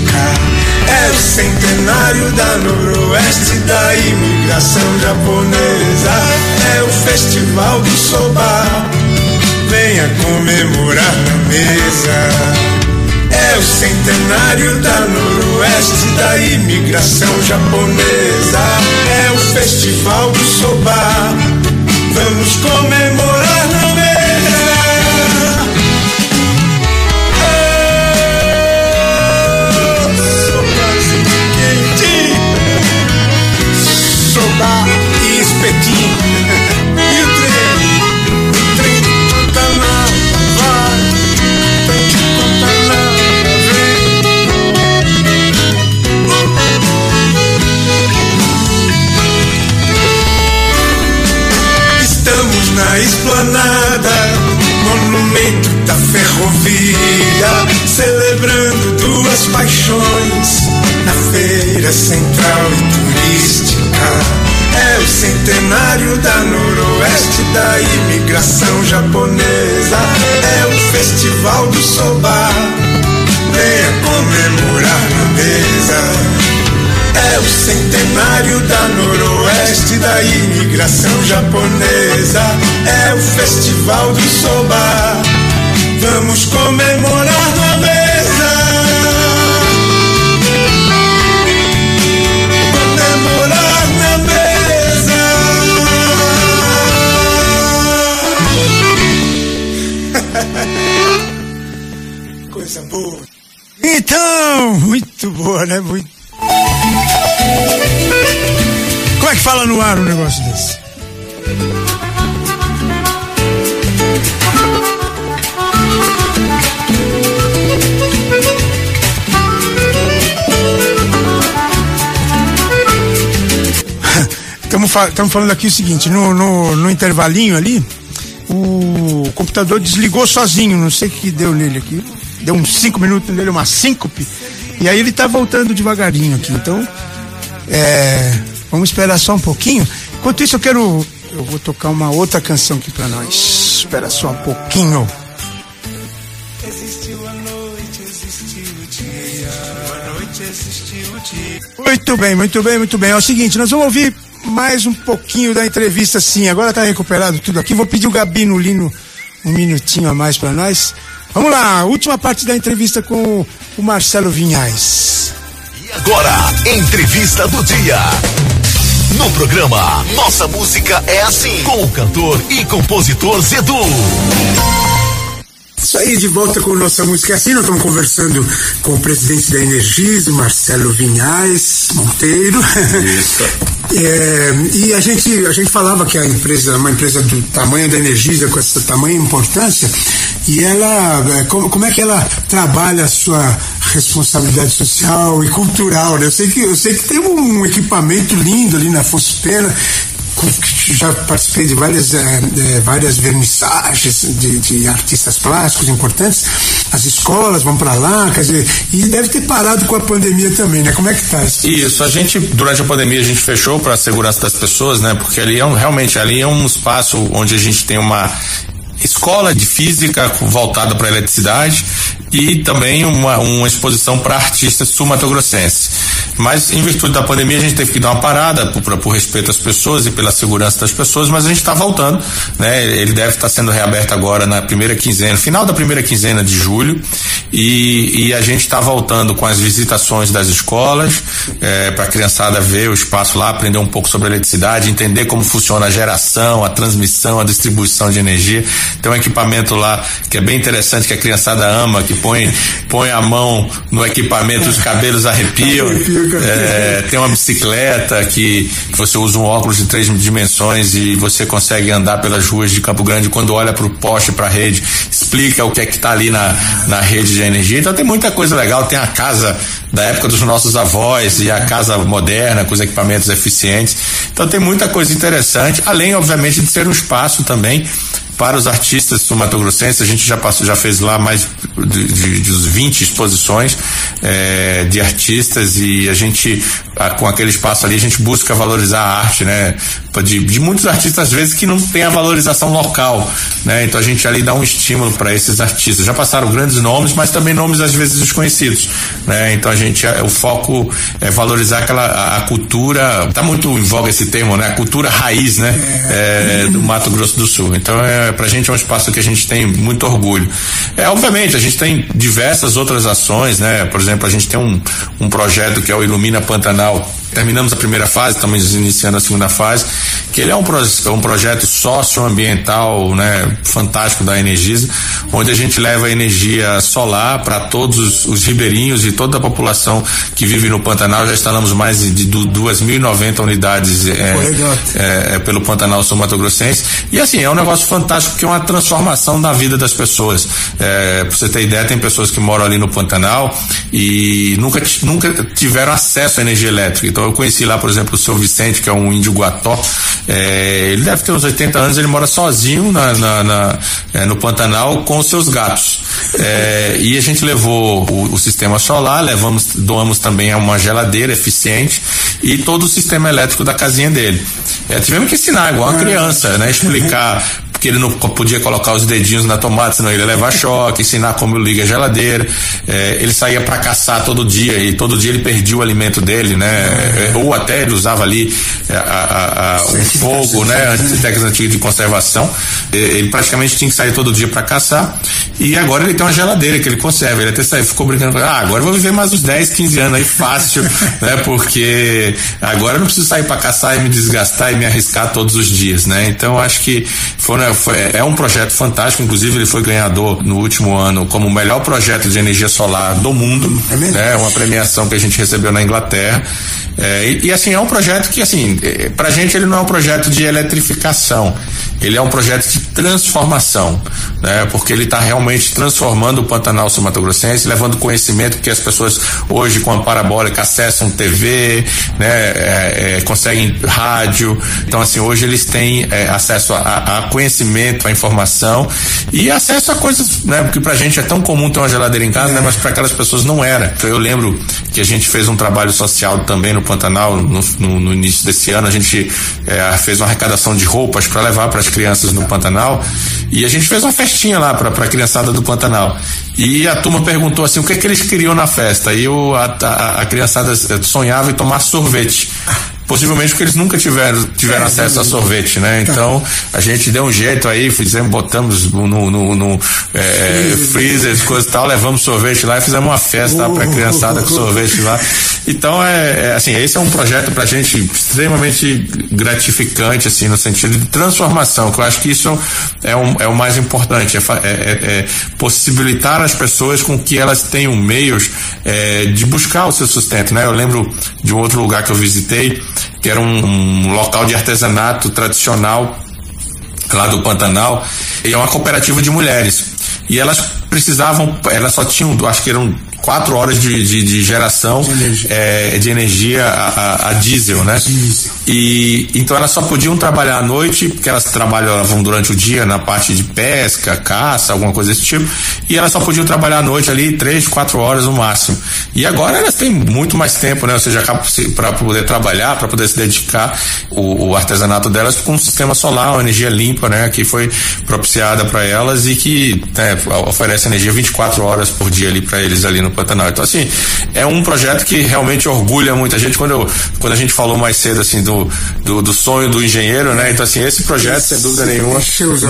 É o centenário da noroeste da imigração japonesa. É o festival do soba. Venha comemorar na mesa. É o centenário da noroeste da imigração japonesa. É o festival do soba. Vamos comemorar japonesa. É o festival do soba. Vamos comemorar Estamos fa falando aqui o seguinte, no, no, no intervalinho ali, o computador desligou sozinho, não sei o que deu nele aqui. Deu uns 5 minutos nele, uma síncope. E aí ele tá voltando devagarinho aqui. Então, é, vamos esperar só um pouquinho. Enquanto isso, eu quero. Eu vou tocar uma outra canção aqui pra nós. Espera só um pouquinho. Existiu a noite, existiu o dia. A noite existiu o dia. Muito bem, muito bem, muito bem. É o seguinte, nós vamos ouvir mais um pouquinho da entrevista, sim. Agora tá recuperado tudo aqui. Vou pedir o Gabino Lino um minutinho a mais para nós. Vamos lá, última parte da entrevista com o Marcelo Vinhais. E agora, entrevista do dia. No programa Nossa Música é Assim, com o cantor e compositor Zedu. Isso aí, de volta com nossa música assim, nós estamos conversando com o presidente da Energisa, Marcelo Vinhais Monteiro. Isso. é, e a gente, a gente falava que a empresa, uma empresa do tamanho da Energisa, com essa tamanha importância, e ela, é, como, como é que ela trabalha a sua responsabilidade social e cultural, né? Eu sei que, eu sei que tem um equipamento lindo ali na Fospena, já participei de várias, é, várias vernissagens de, de, artistas plásticos importantes. As escolas vão para lá, quer dizer, e deve ter parado com a pandemia também, né? Como é que tá isso? Isso, a gente, durante a pandemia, a gente fechou para a segurança das pessoas, né? Porque ali é um, realmente, ali é um espaço onde a gente tem uma escola de física voltada para eletricidade e também uma, uma exposição para artistas sumatogrossenses. Mas em virtude da pandemia a gente teve que dar uma parada por, por respeito às pessoas e pela segurança das pessoas, mas a gente está voltando, né? Ele deve estar tá sendo reaberto agora na primeira quinzena, final da primeira quinzena de julho e, e a gente está voltando com as visitações das escolas é, para a criançada ver o espaço lá, aprender um pouco sobre eletricidade, entender como funciona a geração, a transmissão, a distribuição de energia. Tem um equipamento lá que é bem interessante que a criançada ama, que põe, põe a mão no equipamento, os cabelos arrepiam. É, tem uma bicicleta que você usa um óculos de três dimensões e você consegue andar pelas ruas de Campo Grande quando olha para o poste, para a rede, explica o que é que está ali na, na rede de energia. Então tem muita coisa legal. Tem a casa da época dos nossos avós e a casa moderna com os equipamentos eficientes. Então tem muita coisa interessante, além, obviamente, de ser um espaço também para os artistas sumatogrossenses, a gente já passou, já fez lá mais de, de, de 20 exposições é, de artistas e a gente, a, com aquele espaço ali, a gente busca valorizar a arte, né? De, de, muitos artistas, às vezes, que não tem a valorização local, né? Então a gente ali dá um estímulo para esses artistas. Já passaram grandes nomes, mas também nomes, às vezes, desconhecidos, né? Então a gente, o foco é valorizar aquela, a, a cultura, tá muito em voga esse termo, né? A cultura raiz, né? É, do Mato Grosso do Sul. Então é é, para a gente é um espaço que a gente tem muito orgulho. É, obviamente, a gente tem diversas outras ações, né? Por exemplo, a gente tem um, um projeto que é o Ilumina Pantanal, terminamos a primeira fase, estamos iniciando a segunda fase, que ele é um, pro, um projeto socioambiental, né, fantástico da Energisa, onde a gente leva energia solar para todos os, os, ribeirinhos e toda a população que vive no Pantanal. Já instalamos mais de, de 2.090 unidades é, é, é, pelo Pantanal Sul Mato Grossense. E assim, é um negócio fantástico porque é uma transformação da vida das pessoas. É, pra você ter ideia, tem pessoas que moram ali no Pantanal e nunca, nunca tiveram acesso à energia elétrica. Então eu conheci lá, por exemplo, o seu Vicente, que é um índio guató. É, ele deve ter uns 80 anos, ele mora sozinho na, na, na é, no Pantanal com os seus gatos. É, e a gente levou o, o, sistema solar, levamos, doamos também uma geladeira eficiente e todo o sistema elétrico da casinha dele. É, tivemos que ensinar, igual uma criança, né? Explicar que ele não podia colocar os dedinhos na tomada, senão ele ia levar choque, ensinar como liga a geladeira. É, ele saía para caçar todo dia e todo dia ele perdia o alimento dele, né? É, ou até ele usava ali é, a, a, a, o fogo, né? Técnicas antigas de conservação. Ele praticamente tinha que sair todo dia para caçar. E agora ele tem uma geladeira que ele conserva. Ele até saiu, ficou brincando, ah, agora eu vou viver mais uns 10, 15 anos aí fácil, né? Porque agora eu não preciso sair para caçar e me desgastar e me arriscar todos os dias, né? Então acho que foi, é um projeto fantástico, inclusive ele foi ganhador no último ano como o melhor projeto de energia solar do mundo, é né? Uma premiação que a gente recebeu na Inglaterra. É, e, e, assim, é um projeto que, assim, é, pra gente ele não é um projeto de eletrificação, ele é um projeto de transformação, né? Porque ele está realmente transformando o Pantanal Sul Mato Grossense, levando conhecimento que as pessoas hoje com a parabólica acessam TV, né? É, é, conseguem rádio, então assim, hoje eles têm é, acesso a, a, conhecimento, a informação e acesso a coisas, né? Porque pra gente é tão comum ter uma geladeira em casa, né? Mas para aquelas pessoas não era. Então, eu lembro que a gente fez um trabalho social também no Pantanal no, no, no início desse ano. A gente é, fez uma arrecadação de roupas para levar para as crianças no Pantanal e a gente fez uma festinha lá para a criançada do Pantanal. E a turma perguntou assim: o que, é que eles queriam na festa? E eu, a, a, a criançada sonhava em tomar sorvete. Possivelmente porque eles nunca tiveram, tiveram é, acesso a sorvete, né? Tá. Então a gente deu um jeito aí, fizemos, botamos no, no, no é, freezer, coisas e tal, levamos sorvete lá e fizemos uma festa uh, pra criançada com sorvete lá. Então é, é, assim, esse é um projeto pra gente extremamente gratificante, assim, no sentido de transformação, que eu acho que isso é, um, é o mais importante, é, é, é possibilitar as pessoas com que elas tenham meios de buscar o seu sustento, né? Eu lembro de um outro lugar que eu visitei, que era um, um local de artesanato tradicional lá do Pantanal, e é uma cooperativa de mulheres. E elas precisavam, elas só tinham, acho que eram quatro horas de, de, de geração de energia, é, de energia a, a, diesel, né? Diesel. E então elas só podiam trabalhar à noite, porque elas trabalhavam durante o dia na parte de pesca, caça, alguma coisa desse tipo, e elas só podiam trabalhar à noite ali três, quatro horas no máximo. E agora elas têm muito mais tempo, né? Ou seja, para poder trabalhar, para poder se dedicar o, o, artesanato delas com um sistema solar, uma energia limpa, né? Que foi propiciada para elas e que né, oferece energia 24 horas por dia ali para eles ali no Pantanal. Então, assim, é um projeto que realmente orgulha muita gente. Quando, eu, quando a gente falou mais cedo, assim, do, do, do sonho do engenheiro, né? Então, assim, esse projeto, sem dúvida nenhuma,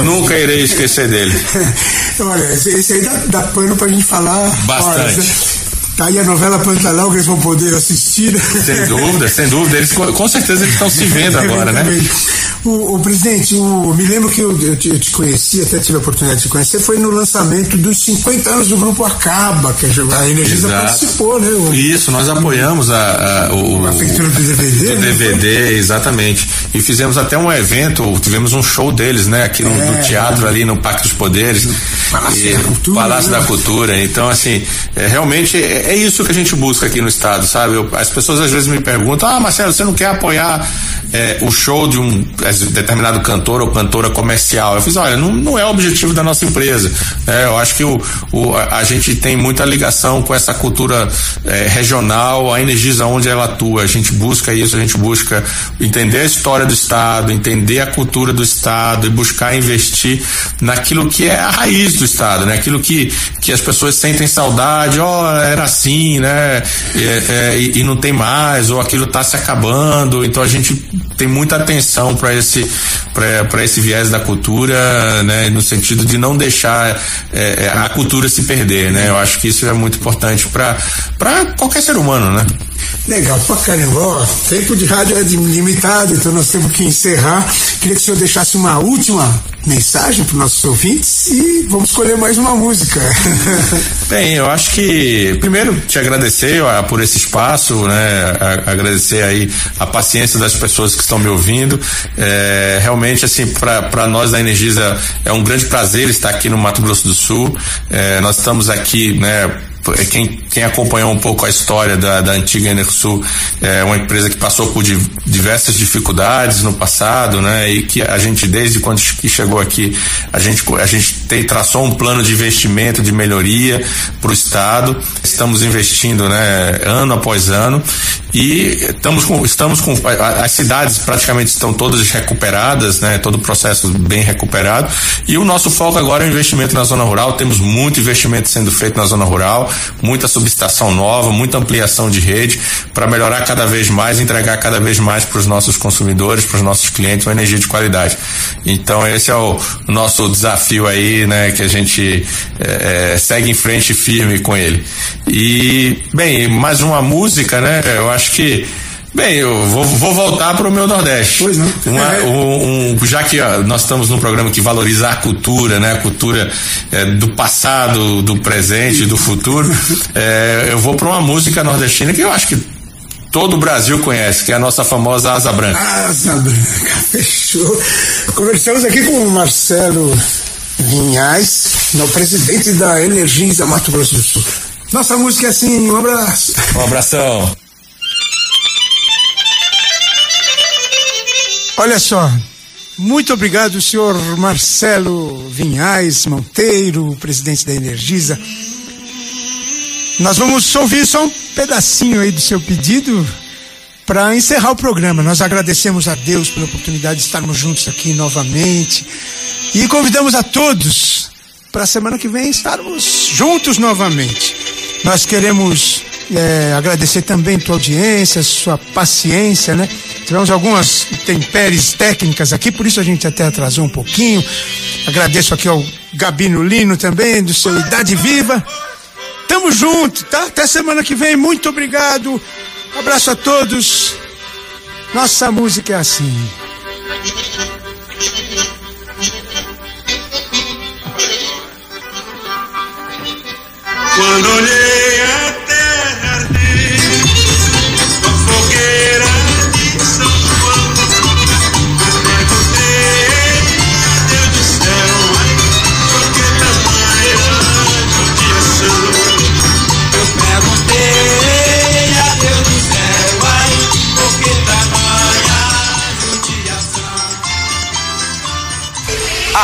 nunca irei esquecer dele. Olha, esse aí dá, dá pano pra gente falar. Bastante. Horas, né? Tá aí a novela Pantanal que eles vão poder assistir. Né? Sem dúvida, sem dúvida. Eles, com certeza eles estão se vendo agora, né? O, o presidente, o, me lembro que eu, eu, te, eu, te, conheci, até tive a oportunidade de te conhecer, foi no lançamento dos 50 anos do Grupo Acaba, que a Energisa Exato. participou, né? O, Isso, nós apoiamos a, a, o, a feitura do DVD. Do né? DVD, exatamente. E fizemos até um evento, tivemos um show deles, né? Aqui no, é, no teatro, ali no Parque dos Poderes. Palácio e, da Cultura. Palácio né? da Cultura. Então, assim, é, realmente é, é, isso que a gente busca aqui no Estado, sabe? Eu, as pessoas às vezes me perguntam, ah, Marcelo, você não quer apoiar é, o show de um determinado cantor ou cantora comercial. Eu fiz, olha, não, não é o objetivo da nossa empresa. É, eu acho que o, o, a gente tem muita ligação com essa cultura é, regional, a Energisa onde ela atua. A gente busca isso, a gente busca entender a história do Estado, entender a cultura do Estado e buscar investir naquilo que é a raiz do Estado, né? Aquilo que, que as pessoas sentem saudade, ó, oh, era assim, né? É, é, e, não tem mais, ou aquilo está se acabando. Então a gente tem muita atenção para esse esse viés da cultura, né, no sentido de não deixar é, é, a cultura se perder, né? Eu acho que isso é muito importante para qualquer ser humano, né? Legal pra caramba. Ó, tempo de rádio é limitado, então nós temos que encerrar. Queria que o senhor deixasse uma última mensagem para os nossos ouvintes e vamos escolher mais uma música. Bem, eu acho que primeiro te agradecer ó, por esse espaço, né? A, agradecer aí a paciência das pessoas que estão me ouvindo. É, realmente, assim, para nós da Energisa é um grande prazer estar aqui no Mato Grosso do Sul. É, nós estamos aqui, né? Quem, quem acompanhou um pouco a história da, da antiga Enersul é uma empresa que passou por diversas dificuldades no passado, né? E que a gente, desde quando chegou aqui, a gente, a gente tem, traçou um plano de investimento, de melhoria para o Estado. Estamos investindo, né? Ano após ano. E estamos com, estamos com, as cidades praticamente estão todas recuperadas, né? Todo o processo bem recuperado. E o nosso foco agora é o investimento na zona rural. Temos muito investimento sendo feito na zona rural muita subestação nova, muita ampliação de rede para melhorar cada vez mais, entregar cada vez mais para os nossos consumidores, para os nossos clientes uma energia de qualidade. Então esse é o, nosso desafio aí, né, que a gente é, segue em frente firme com ele. E bem, mais uma música, né? Eu acho que Bem, eu vou, vou voltar para o meu Nordeste. Pois não. Uma, é. um, um, já que ó, nós estamos num programa que valoriza a cultura, né? A cultura é, do passado, do presente, do futuro. É, eu vou para uma música nordestina que eu acho que todo o Brasil conhece, que é a nossa famosa Asa Branca. Asa Branca, fechou. Conversamos aqui com o Marcelo Vinhais, no presidente da Energisa Mato Grosso do Sul. Nossa música é assim, um abraço. Um abração. Olha só, muito obrigado, senhor Marcelo Vinhais Monteiro, presidente da Energisa. Nós vamos ouvir só um pedacinho aí do seu pedido para encerrar o programa. Nós agradecemos a Deus pela oportunidade de estarmos juntos aqui novamente e convidamos a todos para a semana que vem estarmos juntos novamente. Nós queremos é, agradecer também a tua audiência, sua paciência, né? Tivemos algumas intempéries técnicas aqui, por isso a gente até atrasou um pouquinho. Agradeço aqui ao Gabino Lino também, do seu Idade Viva. Tamo junto, tá? Até semana que vem. Muito obrigado. Abraço a todos. Nossa música é assim. Quando olhei a